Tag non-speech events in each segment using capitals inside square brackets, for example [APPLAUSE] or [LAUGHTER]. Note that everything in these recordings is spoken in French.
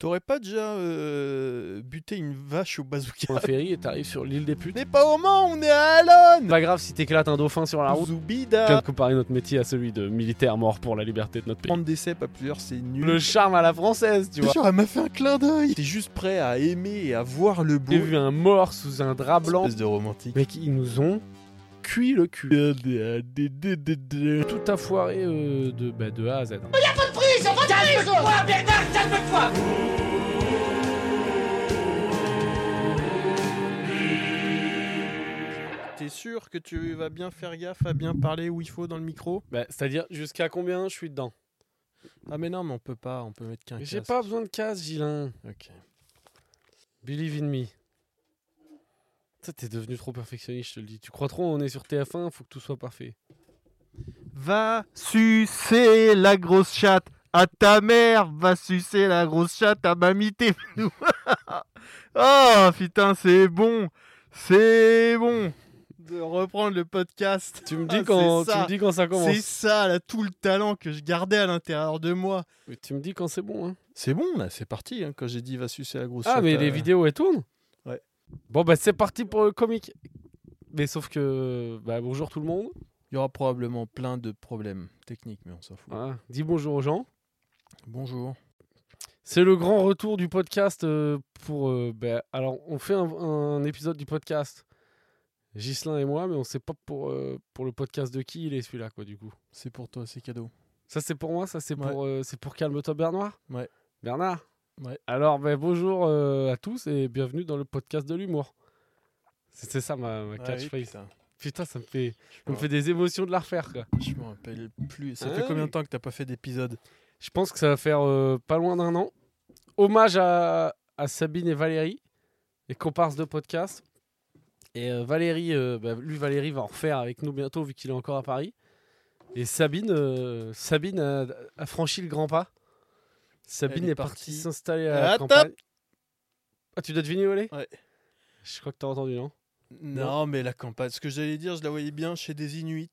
T'aurais pas déjà euh, buté une vache au bazooka? Un ferry et t'arrives sur l'île des putes. On n'est pas au Mans, on est à Alonne Pas grave si t'éclates un dauphin sur la route. Tu viens Zoubida de comparer notre métier à celui de militaire mort pour la liberté de notre pays. Prendre des cèpes à plusieurs, c'est nul. Le charme à la française, tu vois. Genre, elle m'a fait un clin d'œil T'es juste prêt à aimer et à voir le beau. J'ai vu un mort sous un drap blanc. Espèce de romantique. Mec, ils nous ont cuit le cul. Tout a foiré euh, de, bah, de A à Z. hein. T'es sûr que tu vas bien faire gaffe à bien parler où il faut dans le micro? Bah, C'est-à-dire, jusqu'à combien je suis dedans? Ah mais non, mais on peut pas, on peut mettre qu'un Mais J'ai casque. pas besoin de casse, Gilin. Ok. Believe in me. Ça, t'es devenu trop perfectionniste, je te le dis. Tu crois trop, on est sur TF1, faut que tout soit parfait. Va sucer la grosse chatte à ta mère, va sucer la grosse chatte à mamie t'es. [LAUGHS] Oh putain, c'est bon, c'est bon de reprendre le podcast. Tu me dis, Ah, quand, tu me dis quand ça commence. C'est ça, là, tout le talent que je gardais à l'intérieur de moi. Mais Tu me dis quand c'est bon, hein. C'est bon, là, c'est parti. hein, quand j'ai dit va sucer la grosse Ah, chatte mais à- les vidéos, elles tournent Ouais. Bon, bah, c'est parti pour le comique. Mais sauf que, bah, bonjour tout le monde. Il y aura probablement plein de problèmes techniques, mais on s'en fout. Voilà. Dis bonjour aux gens. Bonjour. C'est le grand retour du podcast euh, pour. euh, bah, alors, on fait un, un épisode du podcast, Ghislain et moi, mais on sait pas pour, euh, pour le podcast de qui il est celui-là, quoi, du coup. C'est pour toi, c'est cadeau. Ça, c'est pour moi, ça, c'est Ouais. pour, c'est pour Calme-toi Bernard Ouais. Bernard Ouais. Alors, ben, bonjour euh, à tous et bienvenue dans le podcast de l'humour. C'est ça ma, ma catchphrase. putain. Putain, ça me fait, ça me Ouais. fait des émotions de la refaire, quoi. Je me rappelle plus. Ça Ah fait combien oui. de temps que t'as pas fait d'épisode? Je pense que ça va faire euh, pas loin d'un an. Hommage à, à Sabine et Valérie, les comparses de podcast. Et euh, Valérie, euh, bah, lui, Valérie va en refaire avec nous bientôt vu qu'il est encore à Paris. Et Sabine, Sabine a, a franchi le grand pas. Sabine Elle est est, partie s'installer à la Attends. campagne. Ah, tu dois deviner où elle est? Ouais. Je crois que t'as entendu, non? Non, mais la campagne. Ce que j'allais dire, je la voyais bien chez des Inuits.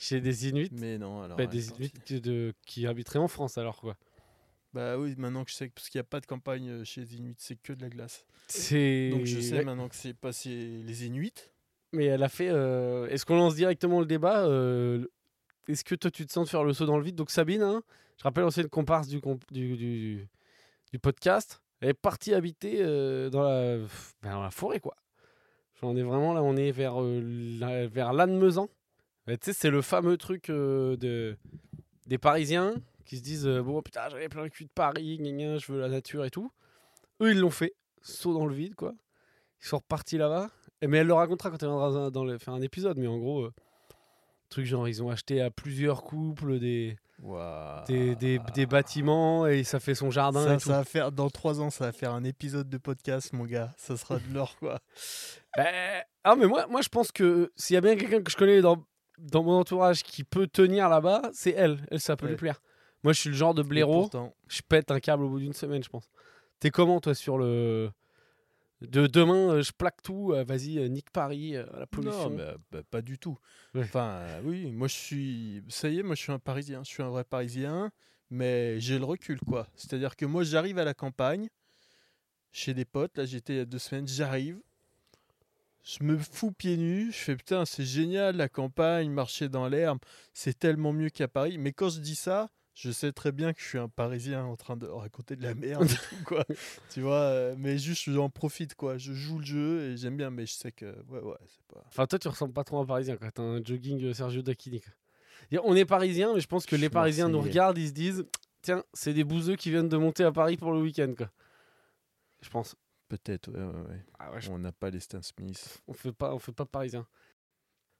Chez des Inuits. Mais non, alors. Bah, des. Inuits de, qui habiteraient en France, alors quoi. Bah oui, maintenant que je sais, parce qu'il n'y a pas de campagne euh, chez les Inuits, c'est que de la glace. Donc je sais maintenant que c'est passé les Inuits. Mais elle a fait. euh, Est-ce qu'on lance directement le débat euh, Est-ce que toi tu te sens de faire le saut dans le vide? Donc Sabine, hein, je rappelle aussi une comparse du, comp- du, du, du podcast, elle est partie habiter euh, dans, la, ben, dans la forêt quoi. On est vraiment là, on est vers, la- vers Lannemezan. Tu sais, c'est le fameux truc euh, de, des Parisiens qui se disent euh, Bon putain, j'avais plein le cul de Paris, gna gna, je veux la nature et tout. Eux ils l'ont fait, saut dans le vide quoi. Ils sont repartis là-bas. Mais elle le racontera quand elle viendra dans, le, faire un épisode. Mais en gros, euh, truc genre, ils ont acheté à plusieurs couples des, des, des, des bâtiments et ça fait son jardin Ça, et tout. ça va faire dans trois ans, ça va faire un épisode de podcast, mon gars. Ça sera de l'or, quoi. Ben, ah, mais moi, moi, je pense que s'il y a bien quelqu'un que je connais dans, dans mon entourage qui peut tenir là-bas, c'est elle. Elle, ça peut Ouais. lui plaire. Moi, je suis le genre de blaireau. pourtant, Je pète un câble au bout d'une semaine, je pense. T'es comment, toi, sur le. De demain, euh, je plaque tout, euh, vas-y, euh, nique Paris, la pollution. Non, bah, bah, pas du tout. Ouais. Enfin, euh, oui, moi je suis. Ça y est, moi je suis un Parisien. Je suis un vrai Parisien, mais j'ai le recul, quoi. C'est-à-dire que moi j'arrive à la campagne, chez des potes. Là, j'étais il y a deux semaines. J'arrive, je me fous pieds nus. Je fais putain, c'est génial la campagne, marcher dans l'herbe, c'est tellement mieux qu'à Paris. Mais quand je dis ça, je sais très bien que je suis un Parisien en train de raconter de la merde quoi. [LAUGHS] tu vois, euh, mais juste j'en profite, quoi. Je joue le jeu et j'aime bien, mais je sais que, ouais, ouais, c'est pas. Enfin, toi, tu ressembles pas trop à un Parisien quand t'as un jogging euh, Sergio Dacchini. quoi. On est Parisiens, mais je pense que Je les Parisiens nous regardent, ils se disent Tiens, c'est des bouseux qui viennent de monter à Paris pour le week-end. quoi. Je pense. Peut-être, ouais, ouais, ouais. Ah ouais, je- On n'a pas les Stan Smith. on fait pas, on fait pas Parisien.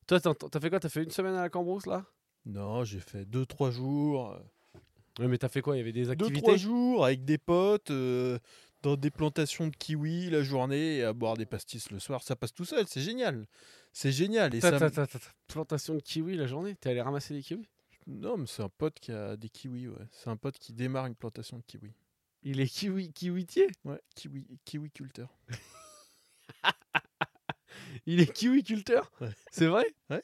Toi, t'as fait quoi? T'as fait une semaine à la Cambrousse là? Non, j'ai fait 2-3 jours. Ouais, mais t'as fait quoi? Il y avait des 2-3 activités? jours avec des potes, euh, dans des plantations de kiwis la journée et à boire des pastis le soir. Ça passe tout seul, c'est génial. C'est génial. Et ça Plantation de kiwis la journée? T'es allé ramasser des kiwis? Non, mais c'est un pote qui a des kiwis, ouais. C'est un pote qui démarre une plantation de kiwis. Il est kiwi, kiwitier Ouais, kiwi, kiwiculteur. [LAUGHS] Il est kiwiculteur? Ouais. C'est vrai? Ouais.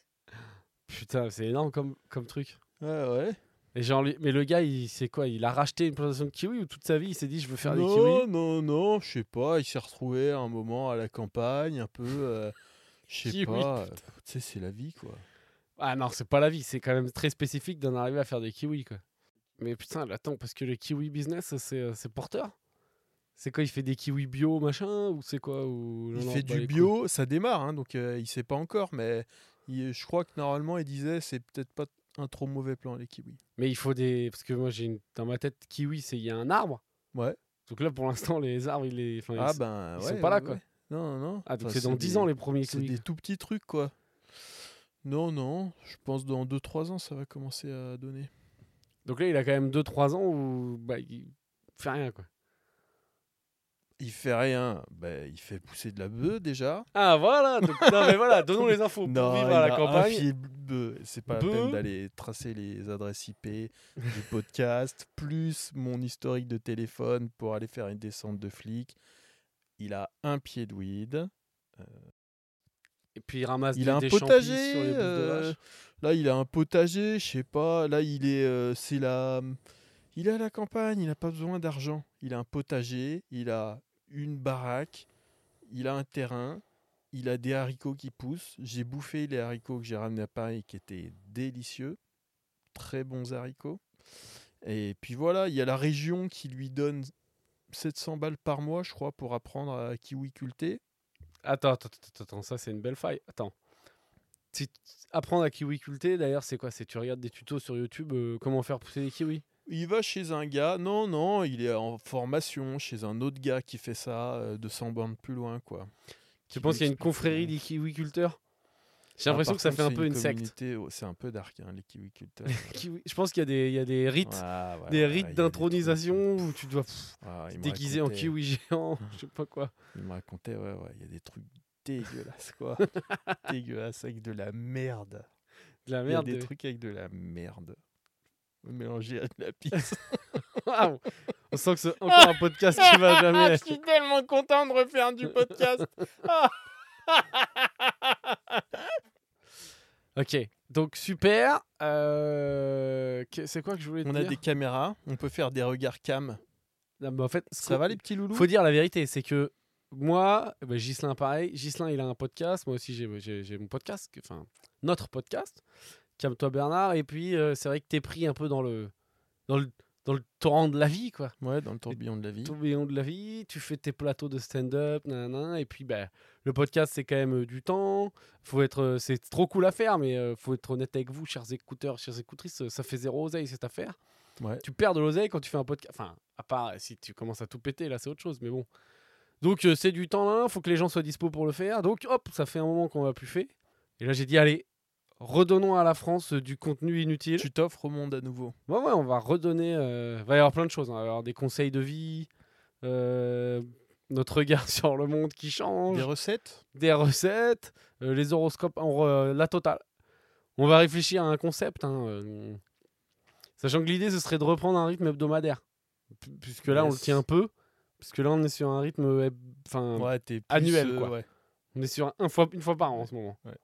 Putain, c'est énorme comme, comme truc. Ouais, ouais. Et genre, mais le gars, il c'est quoi? Il a racheté une plantation de kiwi ou toute sa vie il s'est dit je veux faire des non, kiwis? non, non, je sais pas. Il s'est retrouvé à un moment à la campagne, un peu. euh, je sais Kiwi, pas. euh, Tu sais, c'est la vie, quoi. Ah non, c'est pas la vie, c'est quand même très spécifique d'en arriver à faire des kiwis quoi. Mais putain, attends, parce que le kiwi business, c'est euh, c'est porteur C'est quoi Il fait des kiwis bio machin ou c'est quoi ou... Il non, fait non, du les bio, ça démarre, hein, donc euh, il sait pas encore, mais il- je crois que normalement il disait c'est peut-être pas un trop mauvais plan les kiwis. Mais il faut des. Parce que moi, j'ai une... dans ma tête, kiwi, c'est il y a un arbre. Ouais. Donc là, pour l'instant, les arbres, il est. enfin, Ah ils- ben ils ouais. sont pas là, ouais, quoi. Non, non. Ah, donc Enfin, c'est dans 10 des- ans les premiers C'est kiwis. des tout petits trucs, quoi. Non, non, je pense dans 2-3 ans ça va commencer à donner. Donc là, il a quand même 2-3 ans où bah, il fait rien quoi. Il fait rien, ben, il fait pousser de la bœuf déjà. Ah voilà donc, Non mais [LAUGHS] voilà, donnons les infos. Pour Non, vivre il à a la un campagne. C'est pas la Bœuf. peine d'aller tracer les adresses IP du podcast, plus mon historique de téléphone pour aller faire une descente de flic. Il a un pied de weed. Et puis il ramasse Il des, a un des potager. sur les de euh, vache. Là, il a un potager, je sais pas. Là, il est, euh, c'est la, campagne. Il n'a pas besoin d'argent. Il a un potager. Il a une baraque. Il a un terrain. Il a des haricots qui poussent. J'ai bouffé les haricots que j'ai ramenés à Paris, qui étaient délicieux, très bons haricots. Et puis voilà, il y a la région qui lui donne 700 balles par mois, je crois, pour apprendre à kiwiculter. Attends, attends, attends, attends, ça c'est une belle faille. Attends. Apprendre à kiwiculter, d'ailleurs, c'est quoi? C'est tu regardes des tutos sur YouTube, euh, comment faire pousser des kiwis? Il va chez un gars, non, non, il est en formation chez un autre gars qui fait ça euh, 200 bornes plus loin, quoi. Tu penses qu'il y a une confrérie des kiwiculteurs J'ai Ah, l'impression que ça fait un peu une, secte. oh, C'est un peu dark, hein, les kiwiculteurs. Kiwi- [LAUGHS] Je pense qu'il y a des, il y a des rites, ouais, des rites d'intronisation où tu dois pff, déguiser en kiwi géant, [LAUGHS] je sais pas quoi. Il me racontait, ouais, ouais, il y a des trucs dégueulasses, quoi. [LAUGHS] dégueulasses avec de la merde. De la Il y a merde. des de- trucs avec de la merde. Mélangé à de la pisse. [LAUGHS] Waouh On sent que c'est [LAUGHS] encore un podcast qui va jamais. Je suis tellement content de refaire du podcast. Ok, donc super. Euh, C'est quoi que je voulais te On a dire des caméras, on peut faire des regards cam. Non, mais en fait, Ça va les petits loulous? Faut dire la vérité, c'est que moi, eh ben, Ghislain pareil. Ghislain, il a un podcast. Moi aussi, j'ai- mon podcast. Enfin, notre podcast. Calme-toi Bernard. Et puis, euh, c'est vrai que t'es pris un peu dans le, dans le, dans le torrent de la vie, quoi. Ouais, dans le tourbillon de la vie. tourbillon de la vie, tu fais tes plateaux de stand-up, nanana, et puis bah, le podcast c'est quand même euh, du temps. Faut être, euh, c'est trop cool à faire, mais faut être honnête avec vous, chers écouteurs, chères écoutrices, ça fait zéro oseille cette affaire. Ouais. Tu perds de l'oseille quand tu fais un podcast. Enfin, à part si tu commences à tout péter, là c'est autre chose, mais bon. Donc euh, c'est du temps là, faut que les gens soient dispo pour le faire. Donc hop, ça fait un moment qu'on va plus fait. Et là j'ai dit allez, redonnons à la France euh, du contenu inutile. Tu t'offres au monde à nouveau. Ouais, ouais, on va redonner. euh, Il va y avoir plein de choses. hein. Il va y avoir des conseils de vie, euh, notre regard [LAUGHS] sur le monde qui change, Des des, recettes recettes, euh, les horoscopes, re- la totale. On va réfléchir à un concept. hein, euh, sachant que l'idée, ce serait de reprendre un rythme hebdomadaire. Pu- Puisque là, on le Yes. tient un peu. Puisque là, on est sur un rythme. Enfin, Ouais, t'es plus, annuel, euh, quoi. ouais. on est sur un fois, une fois par an en ce moment. Ouais.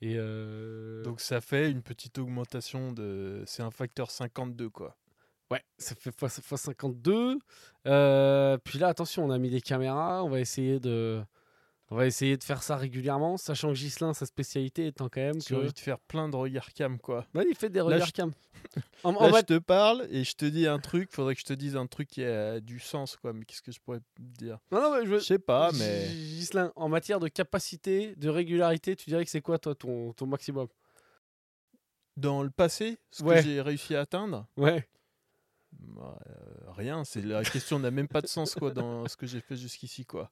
Et. euh, Donc ça fait une petite augmentation de. C'est un facteur 52, quoi. Ouais, ça fait x, x 52. Euh, puis là, attention, on a mis des caméras. On va essayer de, on va essayer de faire ça régulièrement, sachant que Gislin, sa spécialité étant quand même J'ai que. envie de faire plein de regards cam, quoi. Ouais, il fait des regards cam. En, [LAUGHS] en Là, je te parle et je te dis un truc. Faudrait que je te dise un truc qui a du sens, quoi. Mais qu'est-ce que je pourrais te dire? Non, non, mais je Je sais pas, mais. Ghislain, en matière de capacité, de régularité, tu dirais que c'est quoi, toi, ton, ton maximum? Dans le passé, ce Ouais. que j'ai réussi à atteindre, Ouais. bah, euh, rien. C'est la question n'a même pas de sens, quoi, dans ce que j'ai fait jusqu'ici, quoi.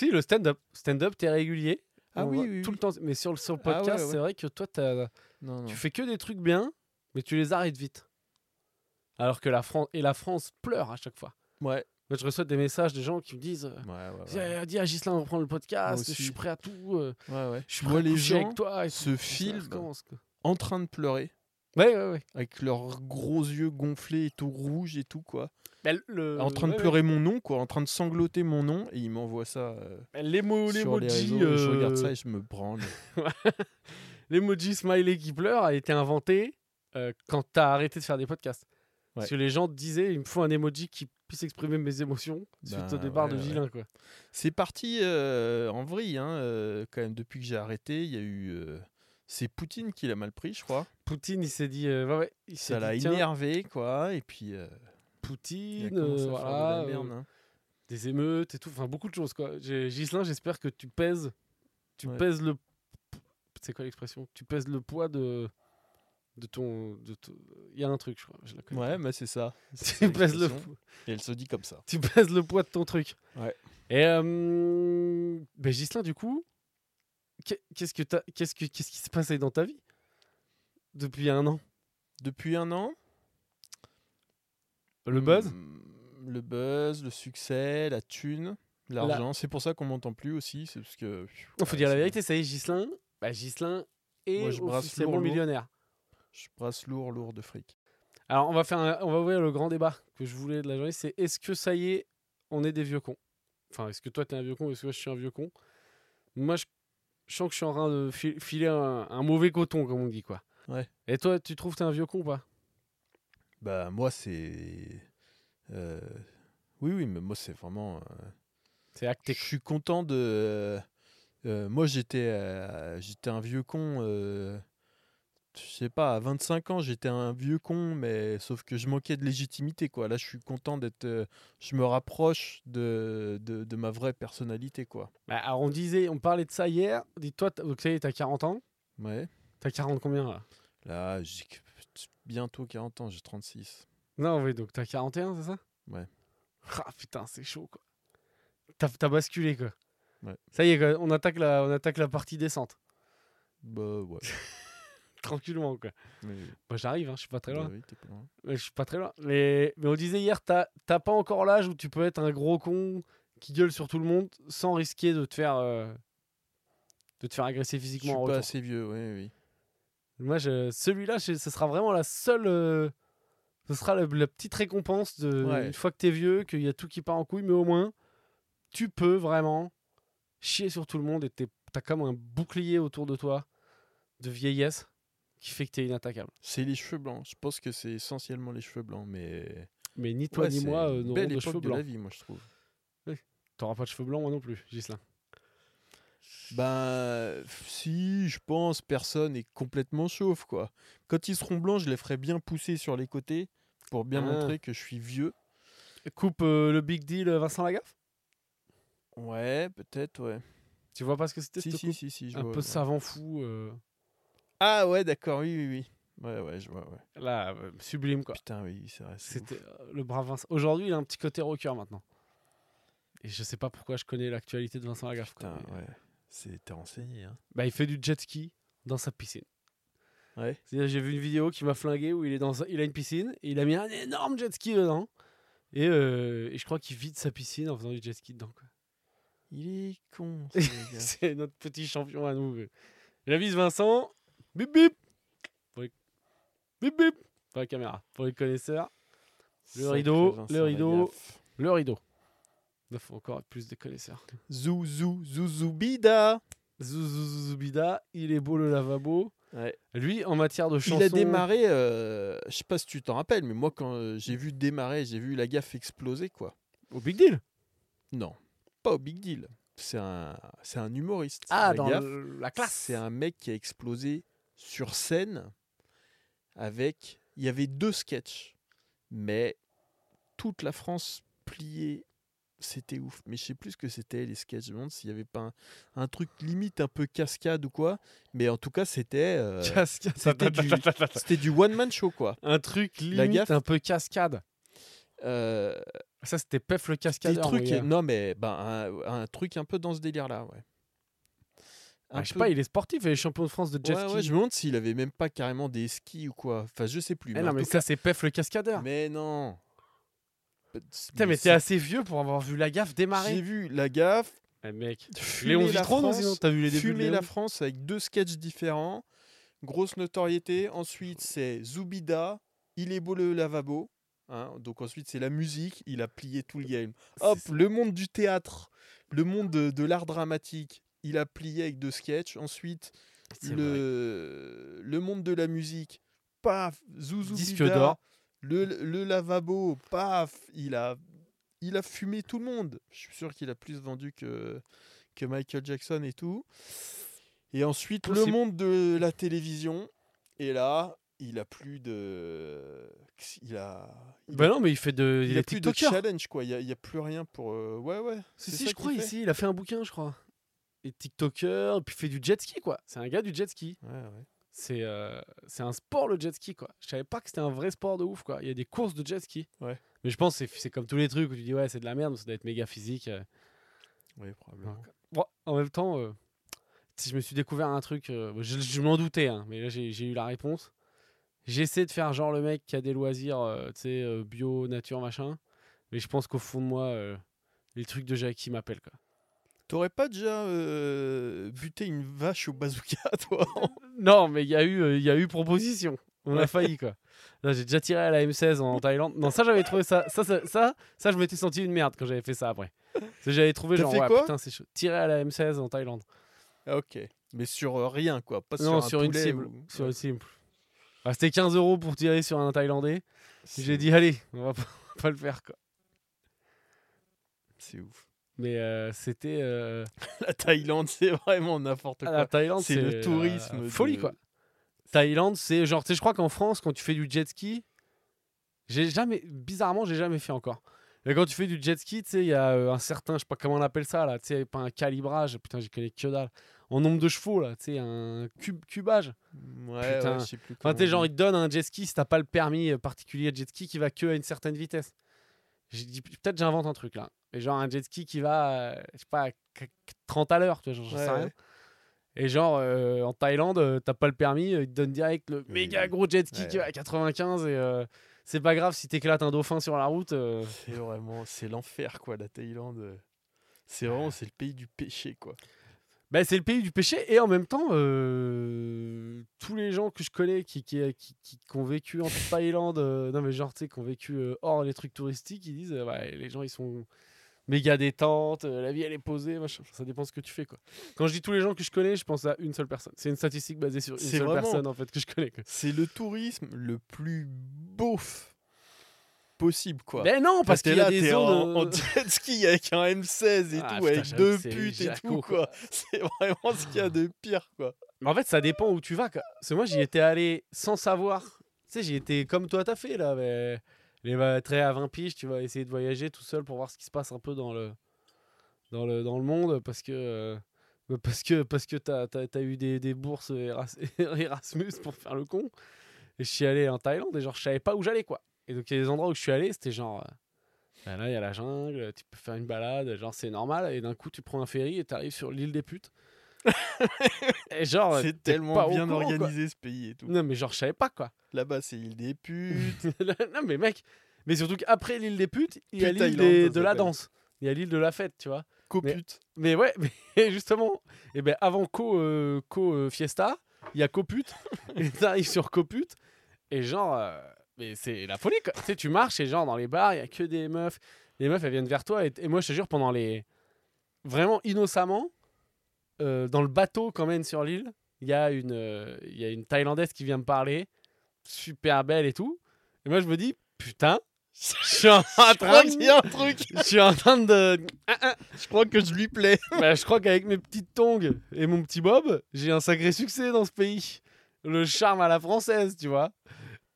Si, le stand-up. Stand-up, t'es régulier. Ah oui, oui, Tout oui. le temps. Mais sur le, sur le Ah ouais, podcast, ouais. c'est vrai que toi, t'as- Non, non. tu fais que des trucs bien, mais tu les arrêtes vite. Alors que la France. Et la France pleure à chaque fois. Ouais, Moi, je reçois des messages de gens qui me disent euh, ouais. Dis- euh, Dis à Gislain, on prend le podcast, je suis prêt à tout. euh, ouais, ouais. je suis vois prêt à les gens avec toi. et se filment en train de pleurer, Ouais, ouais, ouais. avec leurs gros yeux gonflés et tout rouges et tout, quoi. Le- en train de ouais, pleurer mon nom, quoi, en train de sangloter mon nom, et ils m'envoient ça euh, ouais. L'emo- sur les L'emoji réseaux. Je regarde euh, ça et je me branle. [LAUGHS] l'emoji smiley qui pleure a été inventé euh, quand t'as arrêté de faire des podcasts. Parce Ouais. que les gens te disaient, il me faut un emoji qui puisse exprimer mes émotions suite au Ben, départ ouais, de ouais. Gilin, quoi. C'est parti euh, en vrille, hein, euh, quand même, depuis que j'ai arrêté. Il y a eu. euh, c'est Poutine qui l'a mal pris, je crois. Poutine, il s'est dit, ouais, ouais, il s'est Ça l'a tiens, énervé, quoi. Et puis, il Poutine, euh, à faire de voilà, la euh, merde. hein. des émeutes et tout, enfin beaucoup de choses, quoi. Ghislain, j'espère que tu pèses, tu Ouais. pèses le, c'est quoi l'expression? Tu pèses le poids de, de ton, de ton- il y a un truc, je crois, je la Ouais, mais c'est ça. [LAUGHS] Tu pèses le. Et elle se dit comme ça. tu pèses le poids de ton truc. Ouais. Et euh, ben Ghislain, du coup, qu'est- qu'est-ce que qu'est-ce que, qu'est-ce qui s'est passé dans ta vie? Depuis un an? Depuis un an? Le buzz? Hmm, Le buzz, le succès, la thune, l'argent. C'est pour ça qu'on m'entend plus aussi. C'est parce que. Il faut ouais, dire la vérité, ça y est, Ghislain, bah, Ghislain est Moi, je brasse officiellement lourd, lourd. millionnaire. Je brasse lourd, lourd de fric. Alors, on va faire un- on va ouvrir le grand débat que je voulais de la journée, c'est est-ce que ça y est, on est des vieux cons? Enfin, est-ce que toi t'es un vieux con est-ce que moi, je suis un vieux con? Moi, je, je sens que je suis en train de fi- filer un, un mauvais coton, comme on dit, quoi. Ouais. Et toi, tu trouves que t'es un vieux con ou pas? Bah, moi, c'est. euh, Oui, oui, mais moi, c'est vraiment. euh, C'est acté. Je suis content de. euh, moi, j'étais j'étais un vieux con. je sais pas, à 25 ans, j'étais un vieux con, mais sauf que je manquais de légitimité, quoi. Là, je suis content d'être. je me rapproche de, de, de ma vraie personnalité, quoi. Bah, alors, on disait, on parlait de ça hier. Dis-toi, donc ça y est, t'as 40 ans. Ouais. T'as 40 combien là? Là, j'ai bientôt 40 ans, j'ai 36. Non, oui, donc t'as 41, c'est ça? Ouais. Ah putain, c'est chaud, quoi. T'as basculé, quoi. Ouais. Ça y est, quoi, on attaque la, on attaque la partie descente. Bah, ouais. [LAUGHS] Tranquillement, quoi. Mais- Moi, j'arrive, hein, je suis pas très loin. bah oui, t'es pas loin. Je suis pas très loin. Mais, mais on disait hier, t'as pas encore l'âge où tu peux être un gros con qui gueule sur tout le monde sans risquer de te faire, euh, de te faire agresser Je suis physiquement en pas retour. assez vieux, oui, oui. Moi, je- celui-là, je- ce sera vraiment la seule. euh, ce sera la, la petite récompense de Ouais. une fois que t'es vieux, qu'il y a tout qui part en couille, mais au moins, tu peux vraiment chier sur tout le monde et t'as comme un bouclier autour de toi de vieillesse qui fait que t'es inattaquable. C'est les cheveux blancs. Je pense que c'est essentiellement les cheveux blancs, mais. Mais ni toi Ouais, ni moi euh, n'aurons belle de époque cheveux de la blancs. vie, moi, je trouve. T'auras pas de cheveux blancs, moi non plus, Gislain. Ben, si, je pense, personne est complètement chauve, quoi. Quand ils seront blancs, je les ferai bien pousser sur les côtés pour bien Ah. montrer que je suis vieux. Coupe euh, le big deal euh, Vincent Lagaffe? Ouais, peut-être, ouais. Tu vois pas ce que c'était Si, si, si, si, je Un vois, peu savant fou. euh, Ah ouais, d'accord, oui, oui, oui. Ouais, ouais, je vois, ouais. Là, euh, sublime quoi. Putain, oui, c'est vrai. C'était le brave Vincent. Aujourd'hui, il a un petit côté rocker maintenant. Et je sais pas pourquoi je connais l'actualité de Vincent Lagaffe. quoi, mais- ouais. C'est t'es renseigné, hein. Bah, il fait du jet ski dans sa piscine. Ouais. C'est-à-dire, J'ai vu une vidéo qui m'a flingué où il est dans sa- il a une piscine et il a mis un énorme jet ski dedans. Et, euh, et je crois qu'il vide sa piscine en faisant du jet ski dedans. quoi. Il est con, ce [LAUGHS] gars. C'est notre petit champion à nous. Et la vis Vincent. Bip bip. Pour les... Bip bip. Pour la caméra. Pour les connaisseurs. Le rideau, le rideau. Le rideau. Il faut encore plus de connaisseurs. Zou, zou, zouzoubida. Zouzouzouzoubida, il est beau le lavabo. Ouais. Lui, en matière de chanson. Il a démarré, euh, je sais pas si tu t'en rappelles, mais moi quand euh, j'ai vu démarrer, j'ai vu la gaffe exploser quoi. Au Big Deal? Non, pas au big deal. C'est un, c'est un humoriste. Ah, La dans Gaffe, le- la classe. C'est un mec qui a explosé sur scène avec. Il y avait deux sketchs, mais toute la France pliée. C'était ouf. Mais je sais plus ce que c'était les sketchs. Je me demande s'il y avait pas un, un truc limite un peu cascade ou quoi. Mais en tout cas, c'était. euh, [LAUGHS] c'était du- [LAUGHS] c'était du one man show quoi. Un truc La limite gaffe. un peu cascade. Euh, Ça, c'était Pef le cascadeur. trucs, oui, hein. non mais ben un, un truc un peu dans ce délire là, ouais. Ah, je sais peu- pas, il est sportif, il est champion de France de jet Ouais, ski. ouais, je me demande s'il avait même pas carrément des skis ou quoi. Enfin, je sais plus. Eh mais non, mais ça, c'est Pef le cascadeur. cas- mais non. Putain, mais t'es assez vieux pour avoir vu la gaffe J'ai démarrer. vu la gaffe. Eh, mec. fumer Léon non T'as vu les débuts de fumer la France avec deux sketchs différents, grosse notoriété. Ensuite, c'est Zoubida, il est beau le lavabo. hein. Donc ensuite, c'est la musique. Il a plié tout le game. Hop, le monde du théâtre, le monde de, de l'art dramatique, il a plié avec deux sketchs. Ensuite, vrai. le, le monde de la musique, paf, Zouzou Disque d'or. Le, le lavabo, paf, il a, il a fumé tout le monde. Je suis sûr qu'il a plus vendu que, que Michael Jackson et tout. Et ensuite, le monde de la télévision. Et là, il a plus de. Il a. Il Bah a, non, mais il fait de. il Il a plus de challenge, quoi. Il n'y a, plus rien pour. euh, Ouais, ouais. Si, c'est si, je crois, fait ici, il a fait un bouquin, je crois. Et TikToker, et puis il fait du jet ski, quoi. C'est un gars du jet ski. Ouais, ouais. C'est euh, c'est un sport, le jet ski, quoi. Je savais pas que c'était un vrai sport de ouf, quoi. Il y a des courses de jet ski. Ouais. Mais je pense que c'est- comme tous les trucs où tu dis, ouais, c'est de la merde, ça doit être méga physique. euh. Oui, probablement. Bon, en même temps, euh, si je me suis découvert un truc, je, je m'en doutais, hein, mais là j'ai eu la réponse. J'essaie de faire genre le mec qui a des loisirs, tu sais, bio, nature, machin. Mais je pense qu'au fond de moi, les trucs de Jackie m'appellent, quoi. T'aurais pas déjà euh, buté une vache au bazooka, [LAUGHS] toi Non, mais il y, a eu, euh, y a eu proposition. On a failli, quoi. Là, j'ai déjà tiré à la M16 en [LAUGHS] Thaïlande. Non, ça, j'avais trouvé ça. Ça, ça, ça, ça, je m'étais senti une merde quand j'avais fait ça après. J'avais trouvé genre, fait ouais, quoi? putain, c'est chaud. Tirer à la M16 en Thaïlande. Ah, Ok. Mais sur euh, rien, quoi. Pas non, sur, un sur une cible. ou- Sur une cible. Ah, C'était 15 euros pour tirer sur un Thaïlandais. J'ai dit, allez, on va pas, [LAUGHS] on va pas le faire, quoi. C'est ouf. Mais euh, c'était. euh, [LAUGHS] La Thaïlande, c'est vraiment n'importe à quoi. la Thaïlande, c'est c'est le la tourisme Folie, de- quoi. Thaïlande, c'est genre, tu sais, je crois qu'en France, quand tu fais du jet ski, j'ai jamais, bizarrement, j'ai jamais fait encore. Mais quand tu fais du jet ski, tu sais, il y a euh, un certain, je sais pas comment on appelle ça, là, tu sais, pas un calibrage, putain, j'y connais que dalle. En nombre de chevaux, là, tu sais, un cube, cubage. Ouais, Putain. ouais, je sais plus. Enfin, comment tu sais, on genre, dit. il te donne un jet ski si t'as pas le permis euh, particulier de jet ski qui va que à une certaine vitesse. J'ai dit, peut-être j'invente un truc là. Mais genre, un jet ski qui va, euh, je sais pas, à qu- 30 à l'heure, tu vois, j'en Ouais, sais rien. ouais. Et genre, euh, en Thaïlande, euh, t'as pas le permis, euh, ils te donnent direct le méga gros jet ski Ouais, qui va à ouais. 95 et c'est pas grave si t'éclates un dauphin sur la route. C'est vraiment, c'est l'enfer, quoi, la Thaïlande. C'est vraiment, c'est le pays du péché, quoi. Bah, c'est le pays du péché et en même temps, euh, tous les gens que je connais qui, qui, qui, qui- qui ont vécu en Thaïlande, euh, non mais genre, tu sais, qui ont vécu euh, hors les trucs touristiques, ils disent, euh, ouais, les gens ils sont méga détente, euh, la vie elle est posée, machin. ça dépend ce que tu fais quoi. Quand je dis tous les gens que je connais, je pense à une seule personne. C'est une statistique basée sur une seule personne en fait que je connais. C'est le tourisme le plus beauf possible, quoi. Mais non, parce que là, t'es en, en jet ski avec un M16 et Ah, tout, putain, avec deux putes et tout, quoi. [LAUGHS] C'est vraiment ce qu'il y a de pire, quoi. En fait, ça dépend où tu vas. quoi. Parce que moi, j'y étais allé sans savoir. Tu sais, j'y étais comme toi, t'as fait là. Mais les très à 20 piges, tu vas essayer de voyager tout seul pour voir ce qui se passe un peu dans le, dans le, dans le monde. Parce que, euh, parce que, parce que t'as as, eu des, des bourses Eras- [LAUGHS] Erasmus pour faire le con. Et je suis allé en Thaïlande et genre, je savais pas où j'allais quoi. Et donc, il y a des endroits où je suis allé, c'était genre. bah là, il y a la jungle, tu peux faire une balade, genre c'est normal. Et d'un coup, tu prends un ferry et t'arrives sur l'île des putes. [LAUGHS] et genre, C'est tellement pas bien courant, quoi. organisé, ce pays et tout. Non, mais genre, je savais pas quoi. Là-bas, c'est île des putes. [LAUGHS] non, mais mec, mais surtout qu'après l'île des putes, il y a l'île de la danse. Il y a l'île de la fête, tu vois. Copute. Mais ouais, [LAUGHS] mais justement, et ben avant Co, euh, Co euh, Fiesta, il y a Copute. et t'arrives sur Copute. Et genre, euh, mais c'est la folie quoi. Tu sais, tu marches et genre dans les bars, il y a que des meufs. Les meufs, elles viennent vers toi. Et, et moi, je te jure, pendant les. Vraiment innocemment, euh, dans le bateau qu'on mène sur l'île, il y, a une, euh, y a une Thaïlandaise qui vient me parler. Super belle et tout. Et moi, je me dis, putain, [LAUGHS] [LAUGHS] je suis en train de. a un truc. Je suis en train de. Je crois que je lui plais. [LAUGHS] Bah, je crois qu'avec mes petites tongs et mon petit bob, j'ai un sacré succès dans ce pays. Le charme à la française, tu vois.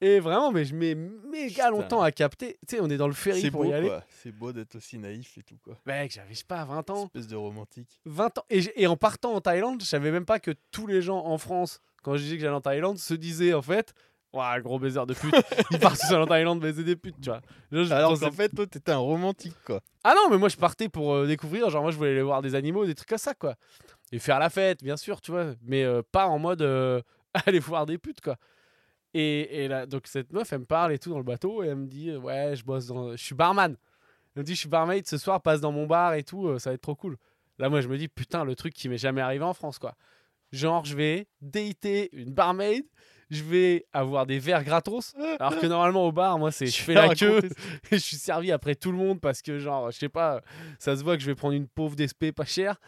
Et vraiment, mais je mets méga longtemps à capter. Tu sais, on est dans le ferry pour beau, y aller. C'est beau d'être aussi naïf et tout, quoi. Mec, j'avais, je sais pas, 20 ans. Espèce de romantique. 20 ans. Et, en partant en Thaïlande, je savais même pas que tous les gens en France, quand je disais que j'allais en Thaïlande, se disaient en fait. Ouah, gros baiser de pute. [LAUGHS] Ils partent tous en Thaïlande baiser des putes, tu vois. Je Alors qu'en fait, toi, t'étais un romantique, quoi. Ah non, mais moi je partais pour euh, découvrir, genre moi je voulais aller voir des animaux, des trucs comme ça quoi. Et faire la fête, bien sûr, tu vois, mais euh, pas en mode euh, [LAUGHS] aller voir des putes quoi. Et, et là, donc cette meuf, elle me parle et tout dans le bateau et elle me dit euh, ouais, je bosse dans, je suis barman. Elle me dit je suis barmaid ce soir, passe dans mon bar et tout, euh, ça va être trop cool. Là moi je me dis putain le truc qui m'est jamais arrivé en France quoi. Genre je vais dater une barmaid, je vais avoir des verres gratos, alors que normalement au bar moi c'est je fais la queue [LAUGHS] et je suis servi après tout le monde parce que genre je sais pas ça se voit que je vais prendre une pauvre d'espé pas chère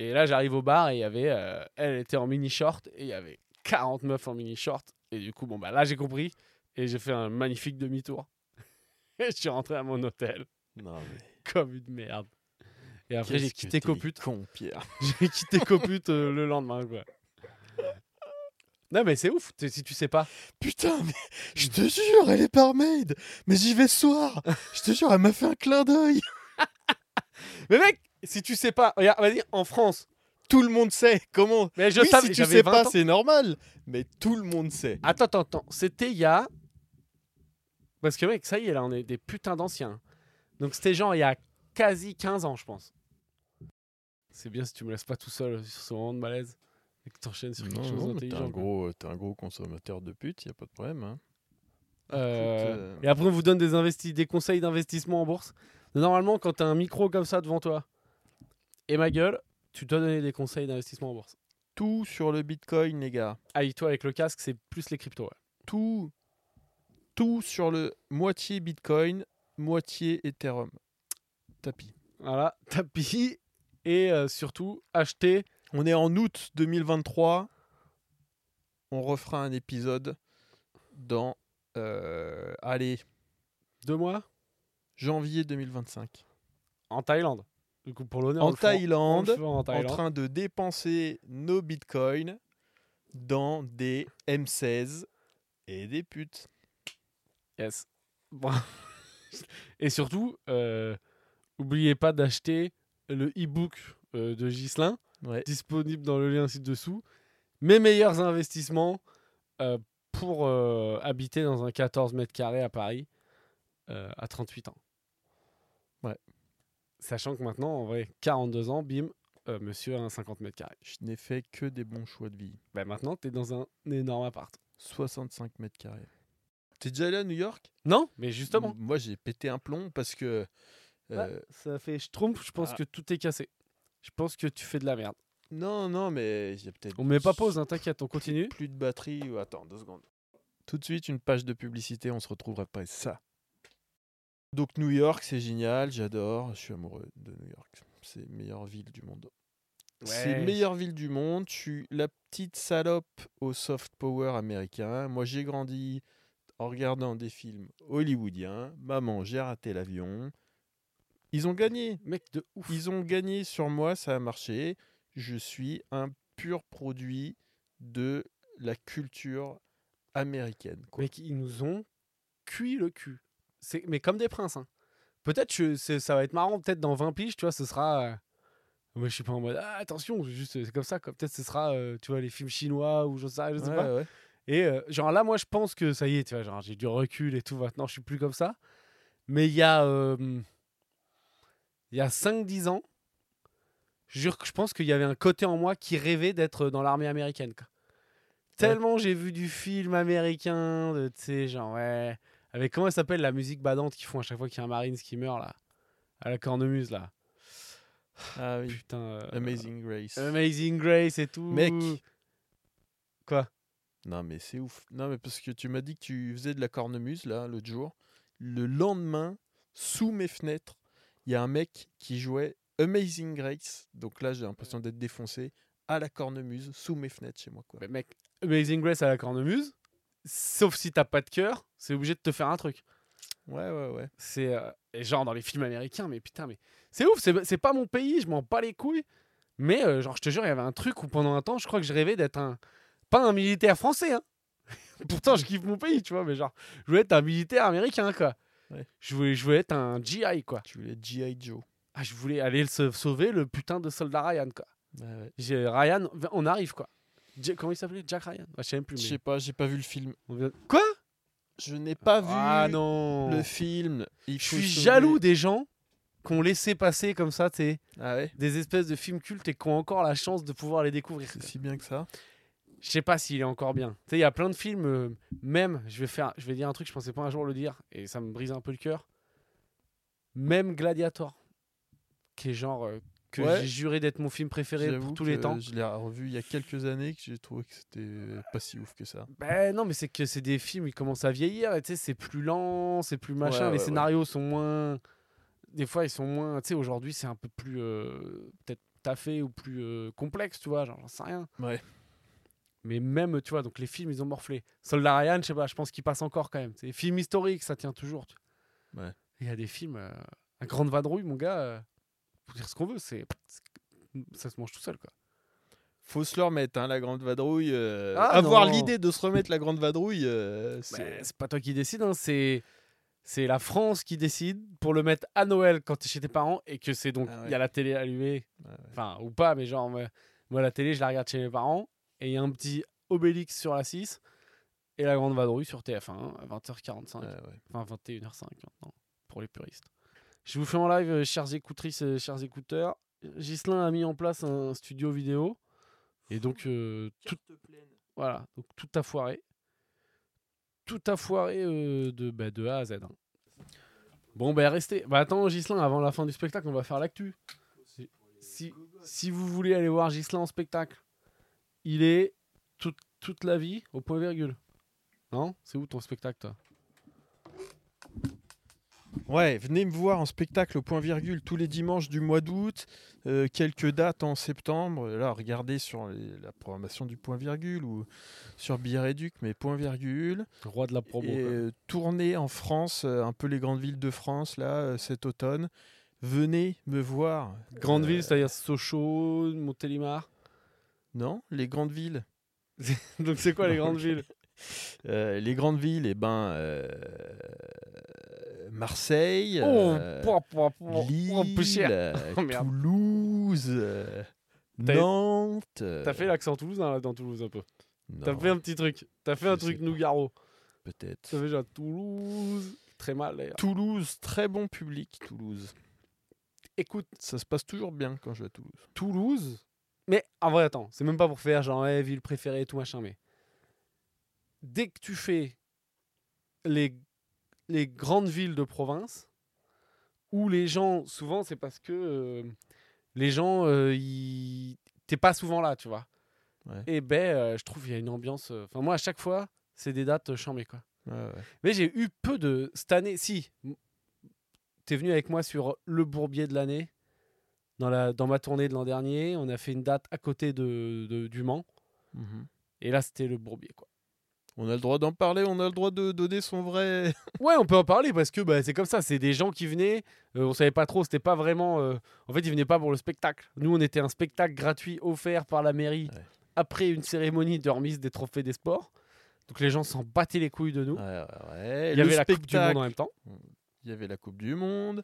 et là j'arrive au bar et il y avait euh, elle était en mini short et il y avait 40 meufs en mini short Et du coup, bon, bah là, j'ai compris. Et j'ai fait un magnifique demi-tour. [LAUGHS] Et je suis rentré à mon hôtel Non, mais. [LAUGHS] comme une merde. Et après, j'ai quitté t'es Coput. con, Pierre. [LAUGHS] J'ai quitté Coput euh, le lendemain, quoi. Non, mais c'est ouf, si tu sais pas. Putain, mais je te jure, elle est barmaid. Mais j'y vais ce soir. Je te jure, elle m'a fait un clin d'œil. Mais mec, si tu sais pas, regarde, vas-y, en France. Tout le monde sait. Comment Mais je Oui, savais, si tu sais 20 pas, c'est normal. Mais tout le monde sait. Attends, attends, attends. C'était il y a. Parce que, mec, ça y est, là, on est des putains d'anciens. Donc, c'était genre il y a quasi 15 ans, je pense. C'est bien si tu me laisses pas tout seul sur ce moment de malaise et que t'enchaînes sur quelque Non, chose non, mais t'es d'intelligent. un gros, t'es un gros consommateur de putes, y a pas de problème. Hein. Euh, Écoute, euh, Et après, on vous donne des, investi- des conseils d'investissement en bourse. Normalement, quand t'as un micro comme ça devant toi et ma gueule, tu dois donner des conseils d'investissement en bourse. Tout sur le Bitcoin, les gars. Aïe, toi, avec le casque, c'est plus les cryptos. ouais. Tout, tout sur le moitié Bitcoin, moitié Ethereum. Tapis. Voilà, [LAUGHS] tapis. Et euh, surtout, acheter. On est en août 2023. On refera un épisode dans, euh, allez, Deux mois? Janvier 2025. en Thaïlande. Coup, pour l'honneur, on En Thaïlande, en train de dépenser nos bitcoins dans des M16 et des putes. Yes. Bon. [LAUGHS] Et surtout, euh, oubliez pas d'acheter le e-book euh, de Ghislain, Ouais. disponible dans le lien ci-dessous. Mes meilleurs investissements euh, pour euh, habiter dans un 14 mètres carrés à Paris à 38 ans. Ouais. Sachant que maintenant, en vrai, 42 ans, bim, euh, monsieur a un 50 mètres carrés. Je n'ai fait que des bons choix de vie. Ben maintenant, t'es dans un énorme appart. 65 mètres carrés. T'es déjà allé à New York? Non, mais justement. M- Moi, j'ai pété un plomb parce que. euh, Ça fait schtroumpf, je pense ah. que tout est cassé. Je pense que tu fais de la merde. Non, non, mais a peut-être. On met pas pause, hein, t'inquiète, on continue. Plus de batterie. ou- Attends, deux secondes. Tout de suite, une page de publicité, on se retrouve après ça. Donc, New York, c'est génial, j'adore. Je suis amoureux de New York. C'est la meilleure ville du monde. C'est la meilleure ville du monde. Je suis la petite salope au soft power américain. Moi, j'ai grandi en regardant des films hollywoodiens. Maman, j'ai raté l'avion. Ils ont gagné. Mec de ouf. Ils ont gagné sur moi, ça a marché. Je suis un pur produit de la culture américaine. quoi. Mec, ils nous ont cuit le cul. Mais comme des princes. hein. Peut-être que ça va être marrant, peut-être dans 20 piges, tu vois, ce sera. euh, Moi, je suis pas en mode ah, attention, juste c'est comme ça. Peut-être ce sera, euh, tu vois, les films chinois ou je sais, je sais Ouais, pas. ouais. Et euh, genre là, moi, je pense que ça y est, tu vois, genre j'ai du recul et tout. Maintenant, je suis plus comme ça. Mais il y a, euh, il y a 5-10 ans, je jure que je pense qu'il y avait un côté en moi qui rêvait d'être dans l'armée américaine. quoi. Tellement j'ai vu du film américain, de, tu sais, genre, ouais. Avec comment elle s'appelle la musique badante qu'ils font à chaque fois qu'il y a un Marines qui meurt, là? À la cornemuse, là. Ah oui. Putain. euh, Amazing Grace. Amazing Grace et tout. Mec. Quoi? Non, mais c'est ouf. Non, mais parce que tu m'as dit que tu faisais de la cornemuse, là, l'autre jour. Le lendemain, sous mes fenêtres, il y a un mec qui jouait Amazing Grace. Donc là, j'ai l'impression d'être défoncé à la cornemuse, sous mes fenêtres chez moi. Quoi. Mais mec, Amazing Grace à la cornemuse, sauf si t'as pas de cœur, c'est obligé de te faire un truc. Ouais, ouais, ouais. C'est euh, genre dans les films américains, mais putain, mais c'est ouf, c'est pas mon pays, je m'en bats les couilles. Mais euh, genre, je te jure, il y avait un truc où pendant un temps, je crois que je rêvais d'être un. Pas un militaire français, hein. [LAUGHS] Pourtant, je kiffe mon pays, tu vois, mais genre, je voulais être un militaire américain, quoi. Ouais. Je, voulais, je voulais être un GI, quoi. Tu voulais G.I. Joe. Ah, je voulais aller se sauver le putain de soldat Ryan, quoi. Ouais, ouais. Ryan, on arrive, quoi. Comment il s'appelait? Jack Ryan? Ouais, Je sais même plus. Je sais pas, j'ai pas vu le film. Quoi? Je n'ai pas vu Ah non le film. Il Je suis jaloux des gens qui ont laissé passer comme ça, tu Ah ouais des espèces de films cultes et qui ont encore la chance de pouvoir les découvrir. C'est si bien que ça. Je sais pas s'il est encore bien. Tu sais, il y a plein de films, euh, même, je vais faire, je vais dire un truc, je pensais pas un jour le dire, et ça me brise un peu le cœur. Même Gladiator, qui est genre euh, que Ouais. j'ai juré d'être mon film préféré pour tous les temps. Je l'ai revu il y a quelques années que j'ai trouvé que c'était pas si ouf que ça. Ben non, mais c'est que c'est des films, ils commencent à vieillir, et tu sais, c'est plus lent, c'est plus machin, Ouais, les ouais, scénarios sont moins. Des fois, ils sont moins. Tu sais, aujourd'hui, c'est un peu plus. euh, Peut-être taffé ou plus euh, complexe, tu vois, genre, j'en sais rien. Ouais. Mais même, tu vois, donc les films, ils ont morflé. Soldat Ryan, je sais pas, je pense qu'il passe encore quand même. C'est film historique, ça tient toujours. tu. Ouais. Il y a des films, euh, un Grande Vadrouille, mon gars, faut dire ce qu'on veut, c'est ça se mange tout seul, quoi. Faut se le remettre, hein, la grande vadrouille. euh, Ah, avoir l'idée de se remettre la grande vadrouille, euh, c'est. Mais c'est pas toi qui décide, hein, c'est c'est la France qui décide pour le mettre à Noël quand t'es chez tes parents et que c'est donc Ah il ouais. y a la télé allumée, ouais. enfin ou pas, mais genre moi, moi, la télé je la regarde chez mes parents et il y a un petit Obélix sur la 6 et la grande vadrouille sur TF1 à 20h45, Ouais, ouais. enfin 21h05 maintenant pour les puristes. Je vous fais en live, euh, chères écoutrices, et chers écouteurs. Gislin a mis en place un studio vidéo et donc euh, tout, voilà, donc tout a foiré. Tout a foiré euh, de, bah, de A à Z. hein. Bon, ben restez. Bah attends, Gislin, avant la fin du spectacle, on va faire l'actu. Si, si, si vous voulez aller voir Gislin en spectacle, il est toute, toute la vie au point virgule. Non? C'est où ton spectacle, toi? Ouais, venez me voir en spectacle au point virgule tous les dimanches du mois d'août, euh, quelques dates en septembre. Là, regardez sur les- la programmation du point virgule ou sur Billet Réduc, mais point virgule. Roi de la promo. Et euh, tournez en France, euh, un peu les grandes villes de France, là, cet automne. Venez me voir. Grande Euh, ville, c'est-à-dire Sochaux, Montélimar. Non, les grandes villes. [LAUGHS] Donc c'est quoi les grandes [LAUGHS] villes? Les grandes villes, eh ben, Marseille, Oh, euh, pouah, pouah, pouah, Lille, [LAUGHS] oh, euh, Oh. Toulouse, euh, Nantes. T'as fait l'accent toulousain là dans Toulouse un peu. T'as fait un petit truc. T'as fait un Je truc. Nougaro. peut-être. T'as fait genre Toulouse. Très mal d'ailleurs. Toulouse, très bon public, Toulouse. Écoute, Ça se passe toujours bien quand je vais à Toulouse. Toulouse? Mais en vrai, attends, c'est même pas pour faire genre eh, ville préférée et tout machin, mais dès que tu fais les, les grandes villes de province, où les gens, souvent c'est parce que euh, les gens, euh, ils- t'es pas souvent là, tu vois. Ouais. Et ben, euh, je trouve qu'il y a une ambiance. euh, Enfin, moi, à chaque fois, c'est des dates chambées, quoi. Ouais, ouais. Mais j'ai eu peu de. Cette année, si. T'es venu avec moi sur le bourbier de l'année. Dans, la, dans ma tournée de l'an dernier, on a fait une date à côté de, de- du Mans. Mhm. Et là, c'était le bourbier, quoi. On a le droit d'en parler, on a le droit de donner son vrai. [LAUGHS] Ouais, on peut en parler parce que bah, c'est comme ça. C'est des gens qui venaient. euh, on savait pas trop. C'était pas vraiment. euh, en fait, ils venaient pas pour le spectacle. Nous, on était un spectacle gratuit offert par la mairie Ouais. après une cérémonie de remise des trophées des sports. Donc les gens s'en battaient les couilles de nous. Ouais, ouais. Il y Le avait la Coupe du Monde en même temps. Il y avait la Coupe du Monde.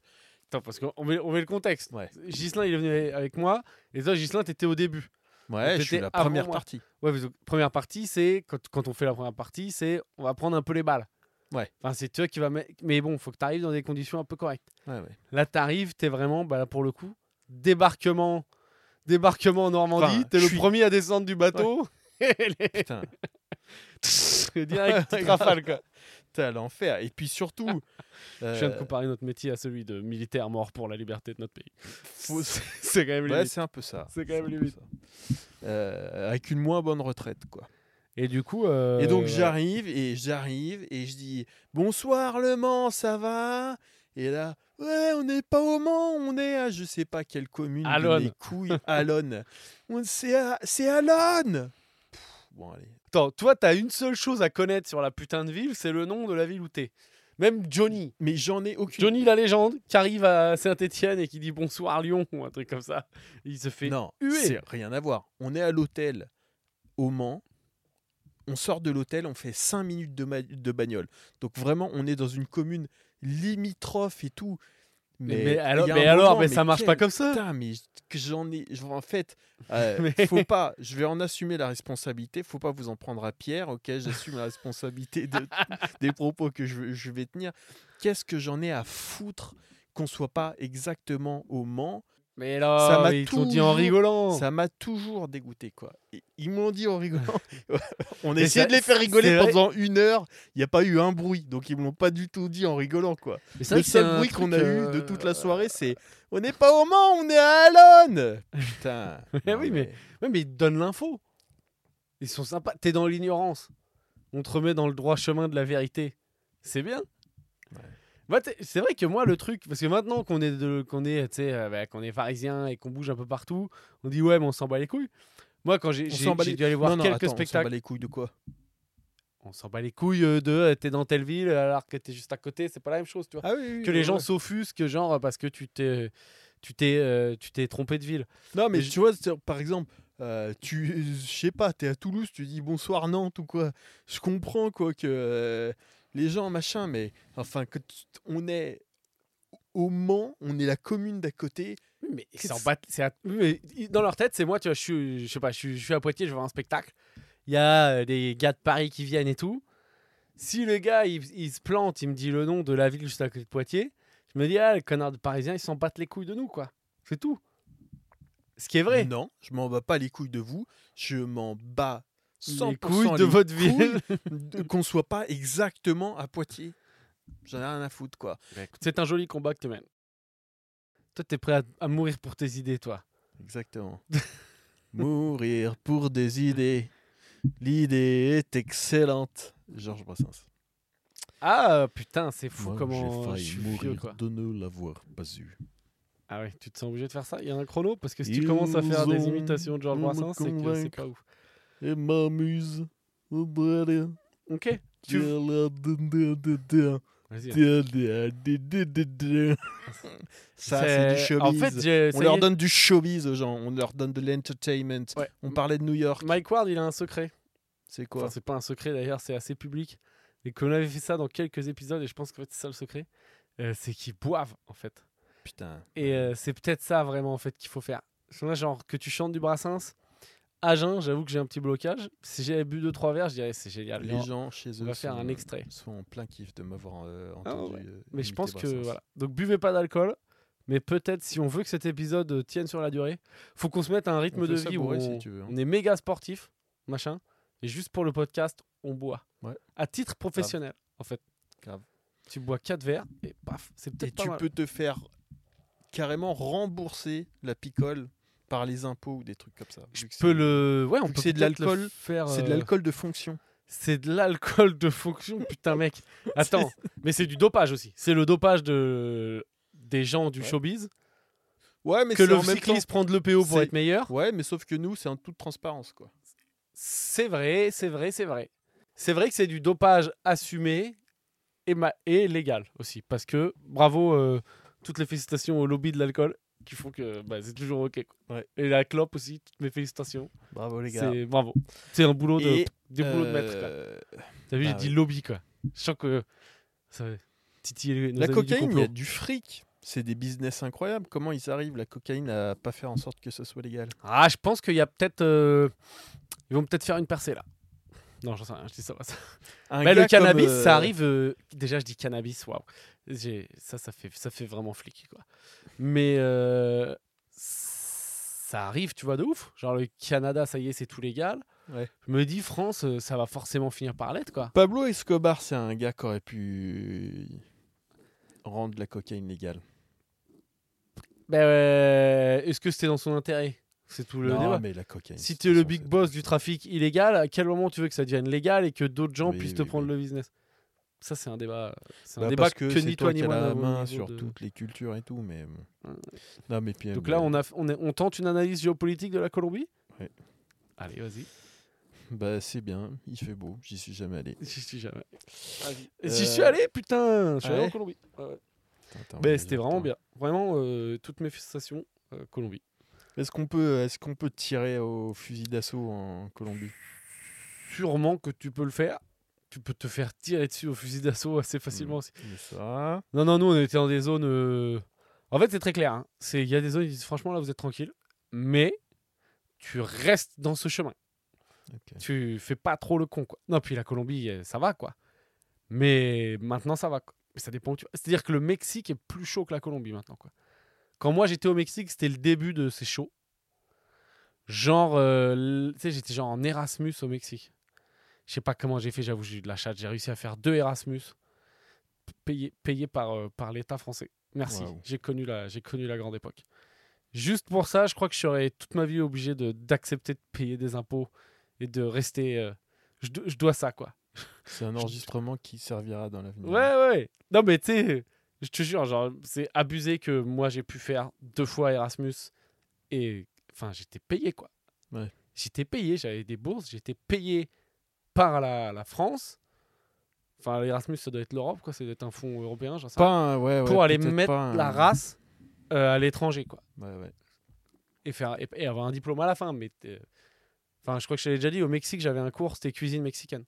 Attends, parce qu'on met, on met le contexte. Ouais. Gislain, il est venu avec moi. Et toi, Gislain, t'étais au début. Ouais, je suis la première partie. Ouais, première partie, c'est quand, quand on fait la première partie, c'est on va prendre un peu les balles. Ouais. Enfin, c'est toi qui va mettre. Mais bon, faut que tu arrives dans des conditions un peu correctes. Ouais, ouais. Là, tu arrives, tu es vraiment, bah, là, pour le coup, débarquement, débarquement en Normandie. Enfin, tu es je le suis- premier à descendre du bateau. Les- [LAUGHS] Putain, Direct, [LAUGHS] rafale, quoi. t'es à l'enfer. Et puis surtout, [LAUGHS] Je viens de euh, comparer notre métier à celui de militaire mort pour la liberté de notre pays. faut- C'est quand même ouais, limite. c'est un peu ça. C'est quand même limite. ça. Euh, avec une moins bonne retraite, quoi. Et du coup. euh, Et donc j'arrive et j'arrive et je dis bonsoir Le Mans, ça va? Et là, ouais, on n'est pas au Mans, on est à je sais pas quelle commune. Alonne. couilles, Alonne. On- C'est à- c'est Alonne. Bon allez. Attends, toi, t'as une seule chose à connaître sur la putain de ville, c'est le nom de la ville où t'es. Même Johnny. Mais j'en ai aucune. Johnny la légende qui arrive à Saint-Etienne et qui dit bonsoir Lyon ou un truc comme ça. Il se fait non, c'est rien à voir. On est à l'hôtel au Mans. On sort de l'hôtel, on fait 5 minutes de bagnole. Donc vraiment, on est dans une commune limitrophe et tout. Mais, Mais, alors, mais un alors, moment, mais ça marche pas comme ça. Putain, mais j'en ai. En fait, [LAUGHS] euh, faut pas. Je vais en assumer la responsabilité. Faut pas vous en prendre à Pierre. Ok, j'assume la responsabilité de- [LAUGHS] des propos que je, je vais tenir. Qu'est-ce que j'en ai à foutre qu'on soit pas exactement au Mans Mais Ça là, m'a ils dit en rigolant. Ça m'a toujours dégoûté, quoi. Ils m'ont dit en rigolant. [LAUGHS] [LAUGHS] On a essayé ça- de les faire rigoler pendant une heure. Il n'y a pas eu un bruit. Donc ils me l'ont pas du tout dit en rigolant, quoi. Mais Le seul bruit qu'on a eu de euh, toute la soirée, c'est on n'est pas au Mans, on est à Alonne. [LAUGHS] Putain. Mais oui, mais- Ouais, mais ils te donnent l'info. Ils sont sympas. T'es dans l'ignorance. On te remet dans le droit chemin de la vérité. C'est bien. C'est vrai que moi, le truc, parce que maintenant qu'on est, de- qu'on est, euh, bah, qu'on est parisien et qu'on bouge un peu partout, on dit ouais, mais on s'en bat les couilles. Moi, quand j'ai les- dû aller voir non, non, quelques attends, On s'en spectacles, bat les couilles de quoi? On s'en bat les couilles euh, de euh, t'es dans telle ville alors que t'es juste à côté, c'est pas la même chose, tu vois. Ah oui, oui, que les gens s'offusquent, genre parce que tu t'es tu t'es euh, tu t'es trompé de ville. Non, mais tu vois, par exemple, euh, tu, je sais pas, t'es à Toulouse, tu dis bonsoir Nantes ou quoi. Je comprends quoi que les gens machin, mais enfin que on est au Mans, on est la commune d'à côté. Oui, Mais ils s'en battent- c'est à- oui, mais dans leur tête, c'est moi, tu vois, je suis, je sais pas, je suis, je suis à Poitiers, je vais voir un spectacle. Il y a euh, des gars de Paris qui viennent et tout. Si le gars, il, il se plante, il me dit le nom de la ville juste à côté de Poitiers, je me dis, ah, les connards de Parisiens, ils s'en battent les couilles de nous, quoi. C'est tout. Ce qui est vrai. Non, je m'en bats pas les couilles de vous, je m'en bats 100% les couilles de votre ville. qu'on soit pas exactement à Poitiers. J'en ai rien à foutre quoi. Bah, c'est un joli combat que tu mènes. Toi, t'es prêt à, à mourir pour tes idées, toi. Exactement. [LAUGHS] Mourir pour des idées. L'idée est excellente. Georges Brassens. Ah putain, c'est fou Moi, comment j'ai failli vieux, mourir quoi. de ne l'avoir pas eu. Ah ouais, tu te sens obligé de faire ça? Il y a un chrono? Parce que si tu commences à faire des imitations de Georges Brassens, c'est que c'est pas ouf. Et m'amuse. Ok. Tu... Ça, c'est du showbiz. En fait, j'ai- on leur donne du showbiz aux gens. On leur donne de l'entertainment. Ouais. On parlait de New York. Mike Ward, il a un secret. C'est quoi? Enfin, c'est pas un secret d'ailleurs, c'est assez public. Et qu'on avait fait ça dans quelques épisodes, et je pense que c'est ça le secret. euh, c'est qu'ils boivent, en fait. Putain. Et euh, c'est peut-être ça vraiment, en fait, qu'il faut faire. Genre, que tu chantes du Brassens. Jeun, j'avoue que j'ai un petit blocage. Si j'avais bu 2-3 verres, je dirais c'est génial. Les gens chez eux on va faire sont, un extrait. sont en plein kiff de m'avoir euh, Ah entendu. ouais. euh, Mais je pense que voilà. Donc buvez pas d'alcool. Mais peut-être si on veut que cet épisode euh, tienne sur la durée, faut qu'on se mette à un rythme On de vie où bourré, on, si tu veux, hein. on est méga sportif, machin. Et juste pour le podcast, on boit. Ouais. À titre professionnel, en fait. Grave. Tu bois 4 verres et paf, c'est Et peut-être pas tu mal. peux te faire carrément rembourser la picole par les impôts ou des trucs comme ça. Je peux le. Ouais, on peut c'est de l'alcool, faire. C'est de euh, l'alcool de fonction. C'est de l'alcool de fonction, putain mec. [LAUGHS] Attends, mais c'est du dopage aussi. C'est le dopage de des gens du Ouais. showbiz. Ouais, mais que le en cycliste prend de l'EPO pour être meilleur. Ouais, mais sauf que nous, c'est en toute transparence, quoi. C'est vrai, c'est vrai, c'est vrai. C'est vrai que c'est du dopage assumé et, ma- et légal aussi. Parce que, bravo, euh, toutes les félicitations au lobby de l'alcool qui font que bah, c'est toujours OK. quoi. Ouais. Et la clope aussi, toutes mes félicitations. Bravo les C'est bravo. C'est un boulot de, Et, des boulots de maître. quoi. Euh, T'as vu, bah j'ai dit ouais. lobby quoi. Je sens que ça va titiller nos La cocaïne, il y a du fric. C'est des business incroyables. Comment ils arrivent, la cocaïne, à pas faire en sorte que ce soit légal? Ah, je pense qu'il y a peut-être. euh, Ils vont peut-être faire une percée là. Non, j'en sais rien, je dis ça. ça. Bah, le cannabis, euh, ça arrive. euh, Déjà, je dis cannabis, waouh. Ça, ça fait, ça fait vraiment flic, quoi. Mais euh, ça arrive, tu vois, de ouf. Genre, le Canada, ça y est, c'est tout légal. Ouais. Je me dis, France, euh, ça va forcément finir par l'être, quoi. Pablo Escobar, c'est un gars qui aurait pu rendre la cocaïne légale. Ben, euh, est-ce que c'était dans son intérêt? C'est tout le non, débat. mais la cocaïne. Si tu es le big boss du trafic illégal, à quel moment tu veux que ça devienne légal et que d'autres gens Oui, puissent te oui, prendre oui. le business? Ça, c'est un débat. C'est un Bah, débat parce que, que, ni toi toi ni moi la main sur de- toutes les cultures et tout, mais. Non, mais puis, Donc euh, là, on, a, on, est- on tente une analyse géopolitique de la Colombie? Ouais. Allez, vas-y. bah c'est bien, il fait beau, j'y suis jamais allé. J'y suis jamais. Euh, J'y suis allé, putain Je suis allé en Colombie. Ouais, vas-y, c'était vraiment bien. Vraiment, euh, toutes mes félicitations, euh, Colombie. Est-ce qu'on peut, est-ce qu'on peut tirer au fusil d'assaut en Colombie? Sûrement que tu peux le faire. Tu peux te faire tirer dessus au fusil d'assaut assez facilement Hmm. aussi. Ça, Non, non, nous, on était dans des zones. euh, En fait, c'est très clair. hein. C'est- Il y a des zones, franchement, là, vous êtes tranquille. Mais tu restes dans ce chemin. ok. Tu fais pas trop le con, quoi. Non, puis la Colombie, euh, ça va, quoi. Mais maintenant, ça va. quoi. Mais ça dépend où tu. C'est-à-dire que le Mexique est plus chaud que la Colombie maintenant, quoi. Quand moi, j'étais au Mexique, c'était le début de ces shows. Genre, euh, tu sais, j'étais genre en Erasmus au Mexique. Je sais pas comment j'ai fait, j'avoue, j'ai eu de la chatte. J'ai réussi à faire deux Erasmus payés payés par, euh, par l'État français. Merci, j'ai connu, la- connu la grande époque. Juste pour ça, je crois que je serais toute ma vie obligé d'accepter de, payer des impôts et de rester. euh, je, je dois ça, quoi. C'est un [LAUGHS] enregistrement qui servira dans l'avenir. Ouais, ouais. Non, mais tu sais, je te jure, genre, c'est abusé que moi j'ai pu faire deux fois Erasmus et. Enfin, j'étais payé, quoi. Ouais. J'étais payé, j'avais des bourses, j'étais payé par la, la France. Enfin, l'Erasmus, ça doit être l'Europe, quoi. Ça doit être un fonds européen, j'en sais Pas ouais, ouais, Pour aller mettre un- la race euh, à l'étranger, quoi. Et, faire, et, et avoir un diplôme à la fin. Mais euh, enfin, je crois que je t'avais déjà dit, au Mexique, j'avais un cours, c'était cuisine mexicaine.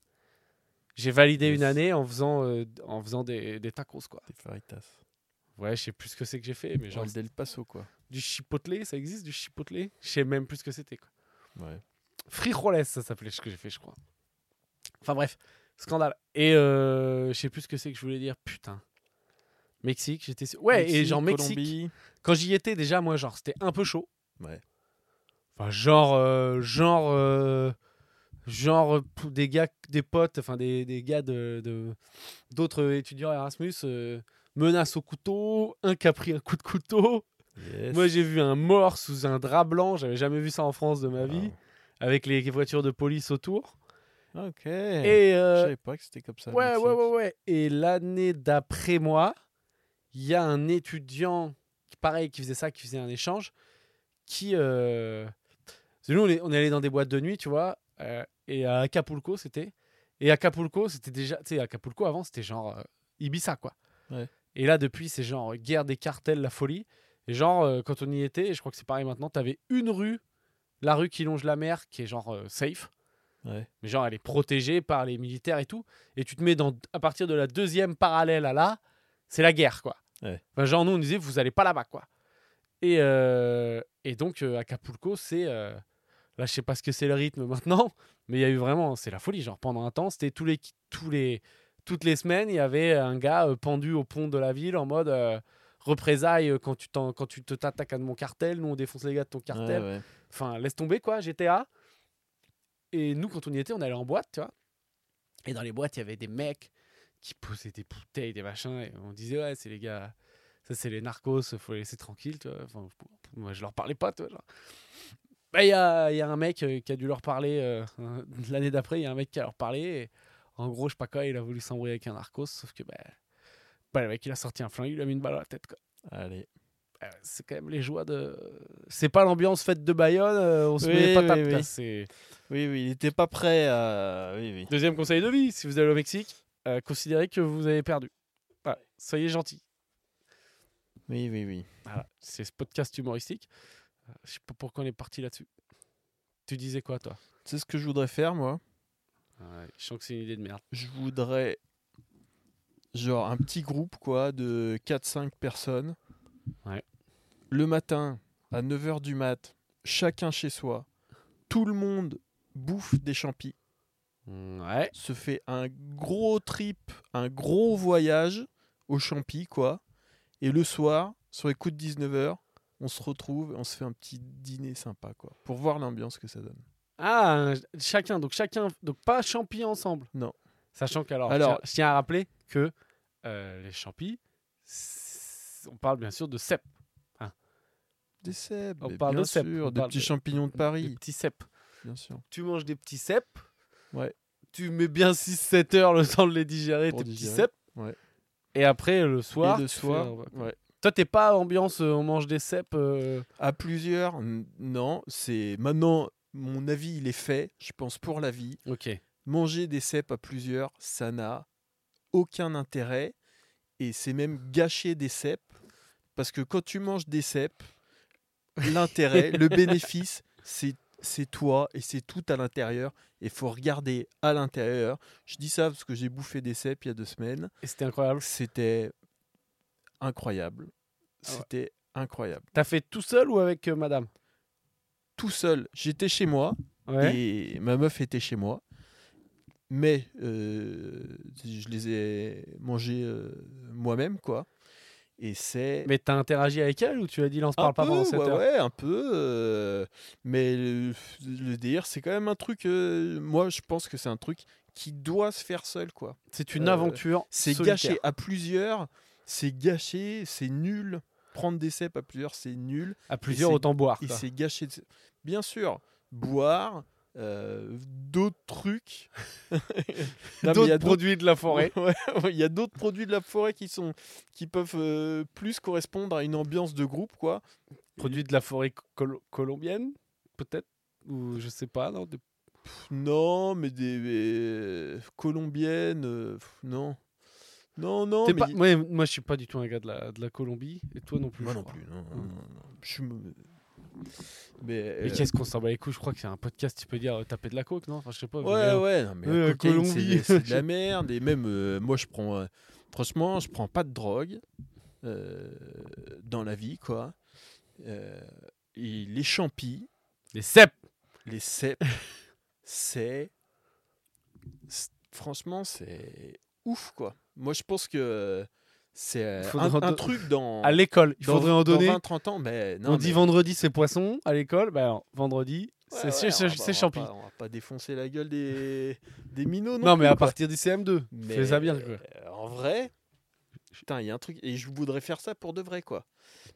J'ai validé une année en faisant, euh, en faisant des, des tacos, quoi. Des faritas. Ouais, je sais plus ce que c'est que j'ai fait, mais genre le Del Paso, quoi. du chipotle, ça existe du chipotle? Je sais même plus ce que c'était, quoi. Ouais. Frijoles, ça s'appelait ce que j'ai fait, je crois. Enfin bref, scandale. Et euh, je sais plus ce que c'est que je voulais dire. Putain. Mexique, j'étais. Ouais, et genre Mexique. Colombie. Quand j'y étais, déjà, moi, genre, c'était un peu chaud. Ouais. Enfin, genre, euh, genre, euh, genre des gars, des potes, enfin des, des gars de de- d'autres étudiants Erasmus euh, menacent au couteau, un qui a pris un coup de couteau. Yes. Moi, j'ai vu un mort sous un drap blanc. J'avais jamais vu ça en France de ma Wow. vie, avec les voitures de police autour. Ok. Et Je euh, savais pas que c'était comme ça. Ouais, ouais, ouais, ouais. Et l'année d'après moi, il y a un étudiant, qui, pareil, qui faisait ça, qui faisait un échange, qui... Euh... Nous, on est, on est allé dans des boîtes de nuit, tu vois, euh, et à Acapulco, c'était... Et Acapulco, c'était déjà... Tu sais, Acapulco, avant, c'était genre euh, Ibiza, quoi. Ouais. Et là, depuis, c'est genre euh, guerre des cartels, la folie. Et genre, euh, quand on y était, et je crois que c'est pareil maintenant, t'avais une rue, la rue qui longe la mer, qui est genre euh, safe. Ouais. Mais genre, elle est protégée par les militaires et tout. Et tu te mets dans, à partir de la deuxième parallèle à là, c'est la guerre, quoi. Ouais. Enfin, genre, nous, on disait, vous allez pas là-bas, quoi. Et, et donc, Acapulco, c'est. Là, je sais pas ce que c'est le rythme [LAUGHS] maintenant, mais il y a eu vraiment. C'est la folie. Genre, pendant un temps, c'était tous les, tous les, toutes les semaines, il y avait un gars euh, pendu au pont de la ville en mode. euh, représailles euh, quand tu, t'en- quand tu te t'attaques à mon cartel, nous on défonce les gars de ton cartel. Ouais, ouais. Enfin, laisse tomber quoi, GTA. Et nous, quand on y était, on allait en boîte, tu vois. Et dans les boîtes, il y avait des mecs qui posaient des bouteilles, des machins. Et on disait, ouais, c'est les gars, ça c'est les narcos, faut les laisser tranquilles, tu vois. Enfin, moi, je leur parlais pas, tu vois. genre. Bah, il y a, y a un mec euh, qui a dû leur parler euh, [LAUGHS] l'année d'après, il y a un mec qui a leur parlé. Et en gros, je sais pas quoi, il a voulu s'embrouiller avec un narcos, sauf que, bah, bah, le mec, il a sorti un flingue, il lui a mis une balle à la tête, quoi. Allez. Euh, c'est quand même les joies de. C'est pas l'ambiance fête de Bayonne, euh, on se Oui, met pas oui, oui. Oui, oui, il était pas prêt à. Oui. Deuxième conseil de vie, si vous allez au Mexique, euh, considérez que vous avez perdu. Voilà, soyez gentils. Oui, oui, oui. Voilà, c'est ce podcast humoristique. Je sais pas pourquoi on est parti là-dessus. Tu disais quoi, toi? Tu sais ce que je voudrais faire, moi? Ouais, Je sens que c'est une idée de merde. Je voudrais. Genre un petit groupe, quoi, de 4-5 personnes. Ouais. Le matin, à 9h du mat, chacun chez soi. Tout le monde bouffe des champis. Ouais. se fait un gros trip, un gros voyage au Champy, quoi. Et le soir, sur les coups de 19h, on se retrouve et on se fait un petit dîner sympa, quoi. Pour voir l'ambiance que ça donne. Ah, un- chacun, donc chacun, donc pas champis ensemble. Non. Sachant qu'alors, Alors- je tiens à rappeler que euh, les champis, on parle bien sûr de cèpes, Des cèpes, On parle bien de cèpes, sûr, des petits de- champignons de des Paris, petits cèpes. bien sûr. tu manges des petits cèpes? Ouais. Tu mets bien 6-7 heures le temps de les digérer, Pour tes petits cèpes? ouais. Et après, le soir. et le fais soir, ouais. Toi, t'es pas ambiance, euh, on mange des cèpes. euh, À plusieurs, non, c'est maintenant mon avis, il est fait. Je pense pour la vie. Ok. Manger des cèpes à plusieurs, ça n'a aucun intérêt et c'est même gâcher des cèpes parce que quand tu manges des cèpes, l'intérêt, [LAUGHS] le bénéfice, c'est c'est toi et c'est tout à l'intérieur et faut regarder à l'intérieur. Je dis ça parce que j'ai bouffé des cèpes il y a deux semaines. Et c'était incroyable. C'était incroyable. Ah. C'était incroyable. T'as fait tout seul ou avec euh, madame? Tout seul, j'étais chez moi Ouais. Et ma meuf était chez moi. Mais euh, je les ai mangés euh, moi-même, quoi. Et c'est. Mais t'as interagi avec elle ou tu as dit, là, on se parle un pas peu, pendant 7 ouais, ouais, un peu. euh, mais le, le délire, c'est quand même un truc. euh, moi, je pense que c'est un truc qui doit se faire seul, quoi. C'est une Euh, aventure. C'est solitaire. gâché à plusieurs. C'est gâché, c'est nul. Prendre des cèpes à plusieurs, c'est nul. À plusieurs, autant boire. Et c'est gâché. de- Bien sûr, boire, euh, d'autres trucs. [LAUGHS] D'autres produits de la forêt. Ouais, ouais, il y a d'autres produits de la forêt qui sont qui peuvent euh, plus correspondre à une ambiance de groupe, quoi. produits de la forêt col- colombienne, peut-être? Ou je sais pas, non Pff, Non, mais des mais, colombiennes, euh, pff, non. Non, non, mais pas- moi, je suis pas du tout un gars de la, de la Colombie, et toi non plus. moi non crois. plus. Non, Mm. non, non, non. Je suis mauvais. Mais, Mais euh, qu'est-ce qu'on s'en bat les couilles Je crois que c'est un podcast, tu peux dire euh, taper de la coke, non? Enfin, je sais pas. Ouais, mais, ouais, non, mais la Colombie. c'est de la [LAUGHS] merde. Et même, euh, moi, je prends. euh, franchement, je prends pas de drogue euh, dans la vie, quoi. Euh, et les champis, Les cèpes les cèpes, c'est- Franchement, c'est ouf, quoi. Moi, je pense que c'est euh, un, truc dans. À l'école, il dans- faudrait en dans donner. 20-30 ans, mais non. on dit vendredi c'est poisson, à l'école, bah alors, vendredi c'est ouais, champi. pas- On va pas défoncer la gueule des, des minots, non, Non, mais à quoi. partir du CM2, fais ça bien. quoi. euh, en vrai, putain, il y a un truc. Et je voudrais faire ça pour de vrai, quoi.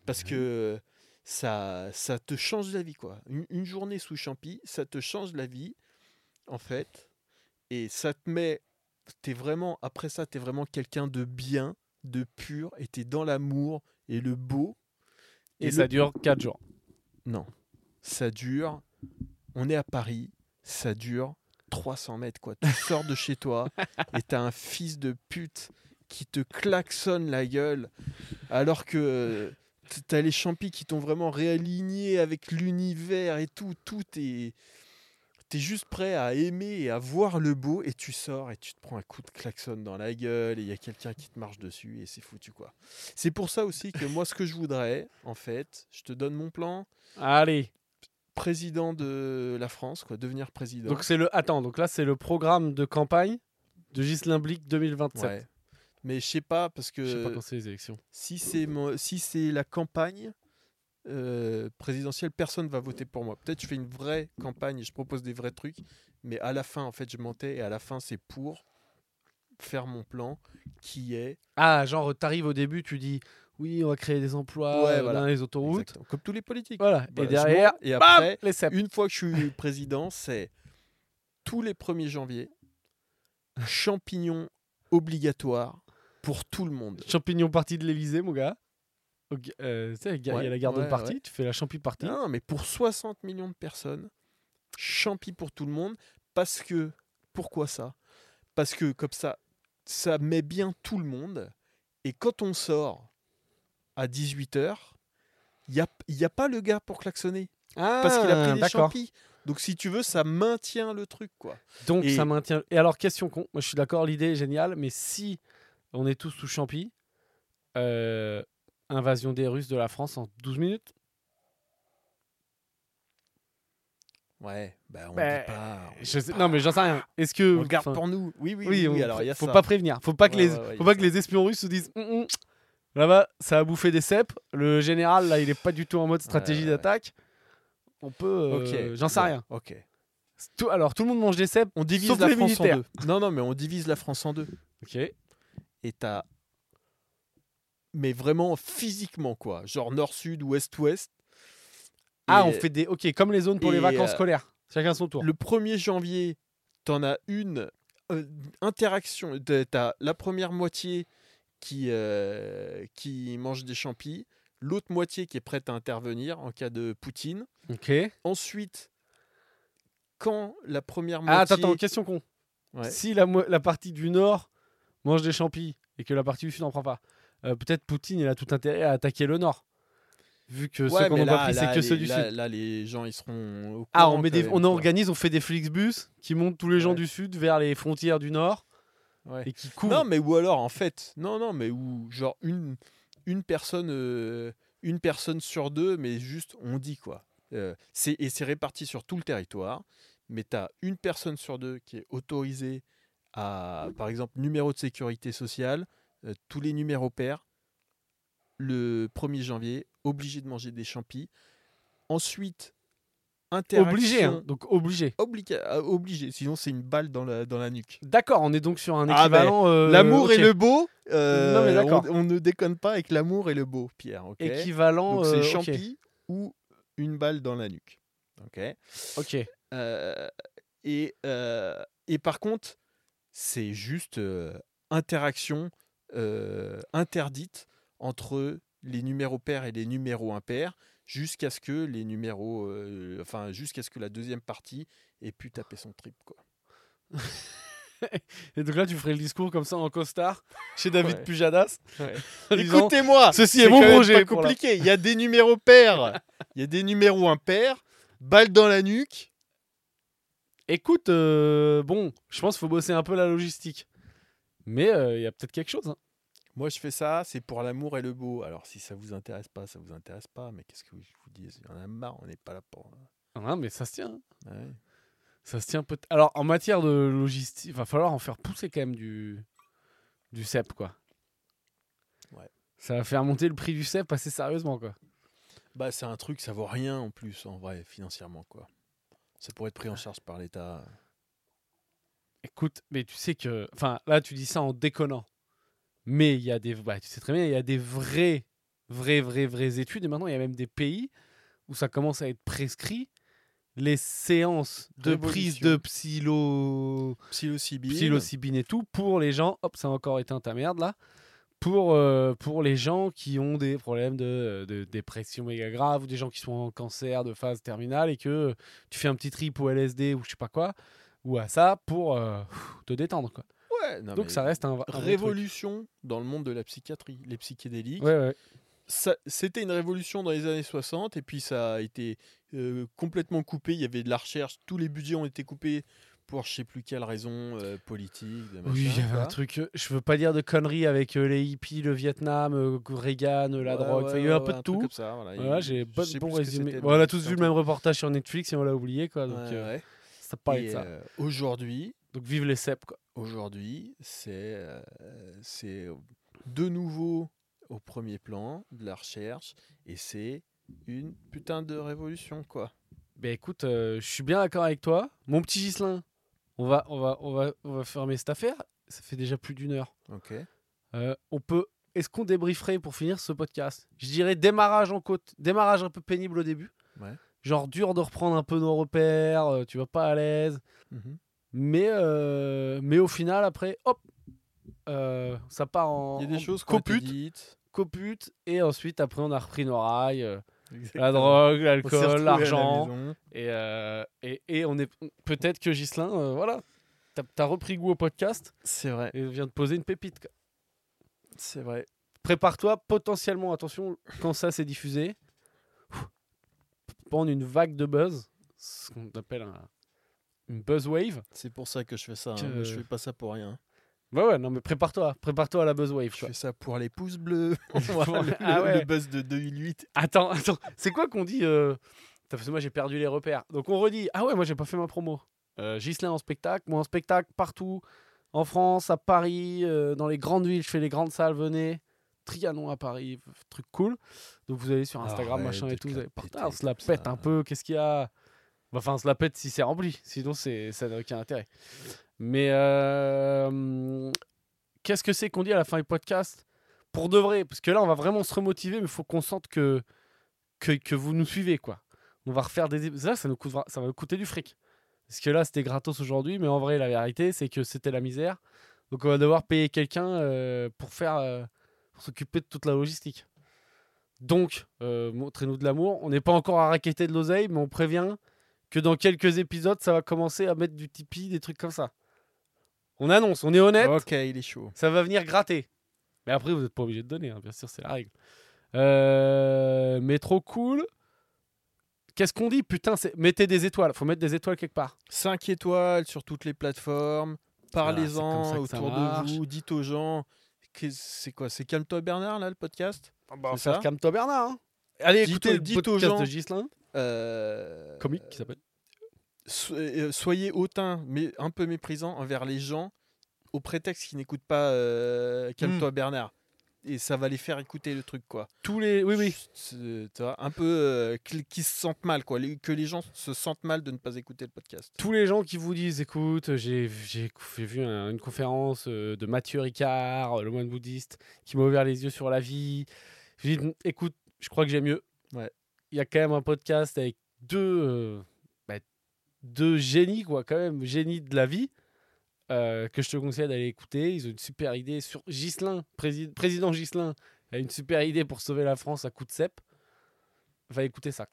Parce que ça, ça te change la vie, quoi. Une, une journée sous champi, ça te change la vie, en fait. Et ça te met. T'es vraiment. Après ça, t'es vraiment quelqu'un de bien, de pur, et t'es dans l'amour et le beau. Et, le- ça dure 4 jours. Non. Ça dure. On est à Paris. Ça dure 300 mètres, quoi. Tu sors de chez toi [LAUGHS] et t'as un fils de pute qui te klaxonne la gueule alors que t'as les champis qui t'ont vraiment réaligné avec l'univers et tout. Tout est. T'es juste prêt à aimer et à voir le beau et tu sors et tu te prends un coup de klaxon dans la gueule et il y a quelqu'un qui te marche dessus et c'est foutu quoi. C'est pour ça aussi que moi ce que je voudrais en fait, je te donne mon plan, Allez, président de la France, quoi, devenir président. donc c'est le. Attends, donc là c'est le programme de campagne de Ghislain Blic 2027. Ouais. Mais je sais pas parce Je sais pas que quand c'est les élections. si c'est si c'est la campagne euh, présidentielle, personne va voter pour moi. Peut-être je fais une vraie campagne et je propose des vrais trucs, mais à la fin en fait je mentais et à la fin c'est pour faire mon plan qui est Ah, genre t'arrives au début, tu dis oui, on va créer des emplois Ouais, euh, voilà. les autoroutes. exactement, comme tous les politiques. Voilà. Voilà, et derrière, et bam, après les cèpes. une fois que je suis [LAUGHS] président, c'est tous les 1er janvier, [LAUGHS] champignons obligatoires pour tout le monde. Champignon partie de l'Elysée, mon gars. Euh, tu sais, il y a la garden ouais, party, ouais. tu fais la champi party. Non, mais pour 60 millions de personnes, champi pour tout le monde, parce que, pourquoi ça? Parce que comme ça, ça met bien tout le monde, et quand on sort à 18h, il n'y a, y a pas le gars pour klaxonner, parce qu'il a pris des Ah, champis. Donc si tu veux, ça maintient le truc, quoi. Donc Et- ça maintient. Et alors, question con, moi je suis d'accord, l'idée est géniale, mais si on est tous sous champi, euh, invasion des Russes de la France en 12 minutes Ouais, bah on Bah, dit pas. on Je dit sais- pas. Non, mais j'en sais rien. Est-ce que. On garde pour nous. Oui, oui, Oui, oui, on- alors il y a faut ça. pas prévenir. Faut pas que, Ouais, les, ouais, ouais, faut pas que les espions russes se disent Hum, hum, là-bas, ça a bouffé des cèpes. Le général, là, il est pas du tout en mode stratégie Ouais, ouais. d'attaque. On peut. euh, Ok. J'en sais rien. Ok. Tout- alors, tout le monde mange des cèpes. On divise Sauf la les France en deux. Non, non, mais on divise la France en deux. Ok. Et t'as. Mais vraiment physiquement, quoi. Genre nord-sud, ouest-ouest. Ah, on fait des. Ok, comme les zones pour les et, vacances euh, scolaires. Chacun son tour. Le 1er janvier, t'en as une euh, interaction. T'as la première moitié qui, euh, qui mange des champis, l'autre moitié qui est prête à intervenir en cas de Poutine. Ok. Ensuite, quand la première Ah, moitié. attends, attends, question con. Ouais. Si la, la partie du nord mange des champis et que la partie du sud n'en prend pas, euh, peut-être Poutine il a tout intérêt à attaquer le nord. Vu que Ouais, ceux qu'on n'a pas pris, c'est que les- ceux du là- sud. Là, les gens, ils seront. au Ah, on, met des, on organise, on fait des Flixbus qui montent tous les gens du sud vers les frontières du nord Ouais. et qui couvrent. Non, mais ou alors, en fait, non, non, mais où, genre, une, une, personne, euh, une personne sur deux, mais juste, on dit quoi. Euh, c'est, et c'est réparti sur tout le territoire, mais tu as une personne sur deux qui est autorisée à, par exemple, numéro de sécurité sociale, euh, tous les numéros pairs, le 1er janvier, obligé de manger des champis. Ensuite, interaction... obligé, hein, donc obligé. Obliga- euh, obligé, sinon c'est une balle dans la, dans la nuque. D'accord, on est donc sur un Ah, équivalent. euh, L'amour et le beau, euh, Non, mais d'accord. on, on ne déconne pas avec l'amour et le beau, Pierre. ok? Équivalent. Donc c'est euh, ou une balle dans la nuque. Ok? Ok. Euh, et, euh, et par contre, c'est juste euh, interaction interdite entre les numéros pairs et les numéros impairs jusqu'à ce que les numéros, euh, enfin jusqu'à ce que la deuxième partie ait pu taper son trip quoi. [LAUGHS] Et donc là, tu ferais le discours comme ça en costard chez David Ouais. Pujadas. Ouais. Écoutez-moi, Ceci c'est est mon projet. compliqué. Il y a des numéros pairs, il y a des numéros impairs, balle dans la nuque. Écoute, euh, bon, je pense qu'il faut bosser un peu la logistique. Mais euh, il y a peut-être quelque chose. hein. Moi, je fais ça, c'est pour l'amour et le beau. Alors, si ça vous intéresse pas, ça vous intéresse pas. Mais qu'est-ce que je vous dis? Il y en a marre, on n'est pas là pour. Ah, mais ça se tient. hein. Ouais. Ça se tient peut Alors, en matière de logistique, il va falloir en faire pousser quand même du, du CEP, quoi. Ouais. Ça va faire monter le prix du CEP assez sérieusement, quoi. Bah, c'est un truc, ça vaut rien en plus, en vrai, financièrement, quoi. Ça pourrait être pris en charge par l'État. Écoute, mais tu sais que. Enfin, là, tu dis ça en déconnant. Mais il y a des. Bah, tu sais très bien, il y a des vraies, vraies, vraies, vraies études. Et maintenant, il y a même des pays où ça commence à être prescrit. Les séances de prise de psylo... Psilocybine. psilocybine et tout pour les gens. Hop, ça a encore éteint ta merde là. Pour, euh, pour les gens qui ont des problèmes de, de dépression méga grave ou des gens qui sont en cancer de phase terminale et que tu fais un petit trip au LSD ou je sais pas quoi ou à ça pour euh, te détendre quoi. Ouais, non, Donc ça reste un, un bon truc. Révolution dans le monde de la psychiatrie, les psychédéliques. Ouais, ouais. c'était une révolution dans les années 60 et puis ça a été euh, complètement coupé. Il y avait de la recherche, tous les budgets ont été coupés pour je sais plus quelle raison euh, politique. Oui, il y avait un truc. euh, Je veux pas dire de conneries avec euh, les hippies, le Vietnam, Reagan, la Ouais, drogue. ouais, il y a eu un peu de tout. comme ça, voilà. Voilà, Il- j'ai bon, résumé. Bon, on a tous vu le même reportage sur Netflix et on l'a oublié quoi. Donc. Ça Et, de ça. euh, Aujourd'hui, Donc vive les CEP quoi. aujourd'hui, c'est euh, c'est de nouveau au premier plan de la recherche et c'est une putain de révolution quoi. Ben écoute, euh, je suis bien d'accord avec toi. Mon petit Gislin, on va, on, va, on, va, on va fermer cette affaire. Ça fait déjà plus d'une heure. Ok. Euh, on peut. Est-ce qu'on débrieferait pour finir ce podcast? Je dirais démarrage en côte, démarrage un peu pénible au début. Ouais. Genre dur de reprendre un peu nos repères, euh, tu vas pas à l'aise. Mhm. Mais, euh, mais au final, après, hop, euh, ça part en, Il y a des en choses copute, copute, et ensuite, après, on a repris nos rails, euh, la drogue, l'alcool, la l'argent. Et, et, et on est peut-être que Gislin, voilà, t'as as repris goût au podcast C'est vrai. et vient de poser une pépite. C'est vrai. Prépare-toi potentiellement, attention, quand ça s'est diffusé, prendre une vague de buzz, ce qu'on appelle un, une buzz wave. C'est pour ça que je fais ça. hein. Que- je fais pas ça pour rien. Ouais, ouais, non, mais prépare-toi, prépare-toi à la buzz wave. Je quoi. fais ça pour les pouces bleus. [LAUGHS] Le, Ah le- ouais. le buzz de 2008. Attends, attends, c'est quoi qu'on dit euh, Parce que moi j'ai perdu les repères. Donc on redit Ah ouais, moi j'ai pas fait ma promo. Euh, Ghislain en spectacle, moi en spectacle partout, en France, à Paris, euh, dans les grandes villes, je fais les grandes salles, venez. Trianon à Paris, truc cool. Donc vous allez sur Instagram, Arrête machin et tout, vous allez on se la pète ça. un peu, qu'est-ce qu'il y a? Bah, Enfin, on se la pète si c'est rempli, sinon c'est ça n'a aucun intérêt. Mais euh, qu'est-ce que c'est qu'on dit à la fin du podcast? Pour de vrai, parce que là on va vraiment se remotiver, mais il faut qu'on sente que, que, que vous nous suivez, quoi. On va refaire des... Là, ça, nous coûtera, ça va nous coûter du fric. Parce que là, c'était gratos aujourd'hui, mais en vrai, la vérité, c'est que c'était la misère. Donc on va devoir payer quelqu'un euh, pour faire... euh, pour s'occuper de toute la logistique. Donc, euh, montrez-nous de l'amour. On n'est pas encore à raqueter de l'oseille, mais on prévient que dans quelques épisodes, ça va commencer à mettre du Tipeee, des trucs comme ça. On annonce, on est honnête, Ok, il est chaud. ça va venir gratter. Mais après, vous n'êtes pas obligé de donner, hein, bien sûr, c'est la règle. Euh, mais trop cool. Qu'est-ce qu'on dit? Putain, c'est mettez des étoiles. Faut mettre des étoiles quelque part. 5 étoiles sur toutes les plateformes. Parlez-en autour de vous. Dites aux gens. C'est quoi C'est Calme-toi Bernard, là, le podcast? Bah, C'est ça? Calme-toi Bernard. hein. Allez, Dites écoutez le dites aux gens- de Gislin, Euh, comique qui s'appelle. so- euh, soyez hautain, mais un peu méprisant envers les gens au prétexte qu'ils n'écoutent pas euh, Calme-toi Bernard. Et ça va les faire écouter le truc, quoi. Tous les. Oui, oui. Tu vois, un peu euh, qui se sentent mal, quoi. Les- que les gens se sentent mal de ne pas écouter le podcast. Tous les gens qui vous disent écoute, j'ai vu un- une conférence euh, de Mathieu Ricard, euh, le moine bouddhiste, qui m'a ouvert les yeux sur la vie. Je dis écoute, je crois que j'ai mieux. Ouais. Il y a quand même un podcast avec deux, euh, bah, deux génies, quoi, quand même, génies de la vie, euh, que je te conseille d'aller écouter. Ils ont une super idée sur Gislin, président Gislin, a une super idée pour sauver la France à coup de cep. va écouter ça.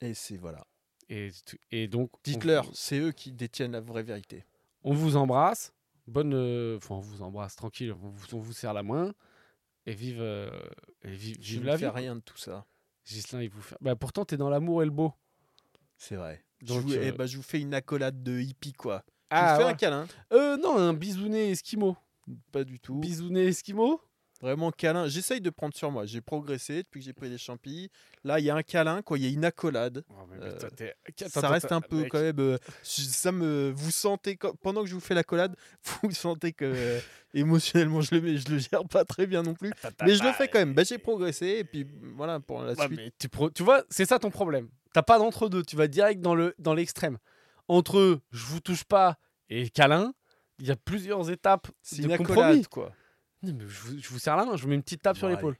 Et c'est voilà. Et, donc, on- Dites-leur, c'est eux qui détiennent la vraie vérité. On vous embrasse. Bonne. euh, Enfin, on vous embrasse tranquille. On vous, on vous serre la main. Et vive, euh, et vive, Je ne fais vie. rien de tout ça. Ghislain, il vous fait. Bah, pourtant, t'es dans l'amour et le beau. C'est vrai. Je vous, eh euh, ben, je vous fais une accolade de hippie, quoi. Je Ah, fais ouais. un câlin. Euh, non, un bisounet esquimau. Pas du tout. Bisounet esquimau Vraiment câlin. J'essaye de prendre sur moi. J'ai progressé depuis que j'ai pris les champis. Là, il y a un câlin, quoi. Il y a une accolade. Euh, ça reste un peu quand même. euh, ça me, vous sentez quand- pendant que je vous fais l'accolade, [LAUGHS] vous sentez que euh, émotionnellement je le, je le gère pas très bien non plus. Mais je le fais quand même. Bah, j'ai progressé et puis voilà pour la Ouais, suite. mais tu, pro- tu vois, c'est ça ton problème. T'as pas d'entre-deux. Tu vas direct dans le dans l'extrême. Entre je vous touche pas et câlin, il y a plusieurs étapes C'est de compromis. quoi. Non, mais je, vous, je vous serre la main. Je vous mets une petite tape sur l'épaule.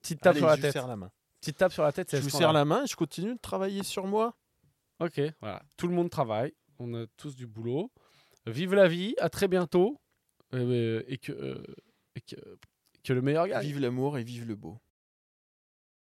Petite tape Allez, sur la je vous tête. serre la main. Petite tape sur la tête. Je vous serre la main et je continue de travailler sur moi. Ok, voilà. Tout le monde travaille. On a tous du boulot. Vive la vie. À très bientôt. Euh, et, que, euh, et que, que le meilleur gagne. Vive l'amour et vive le beau.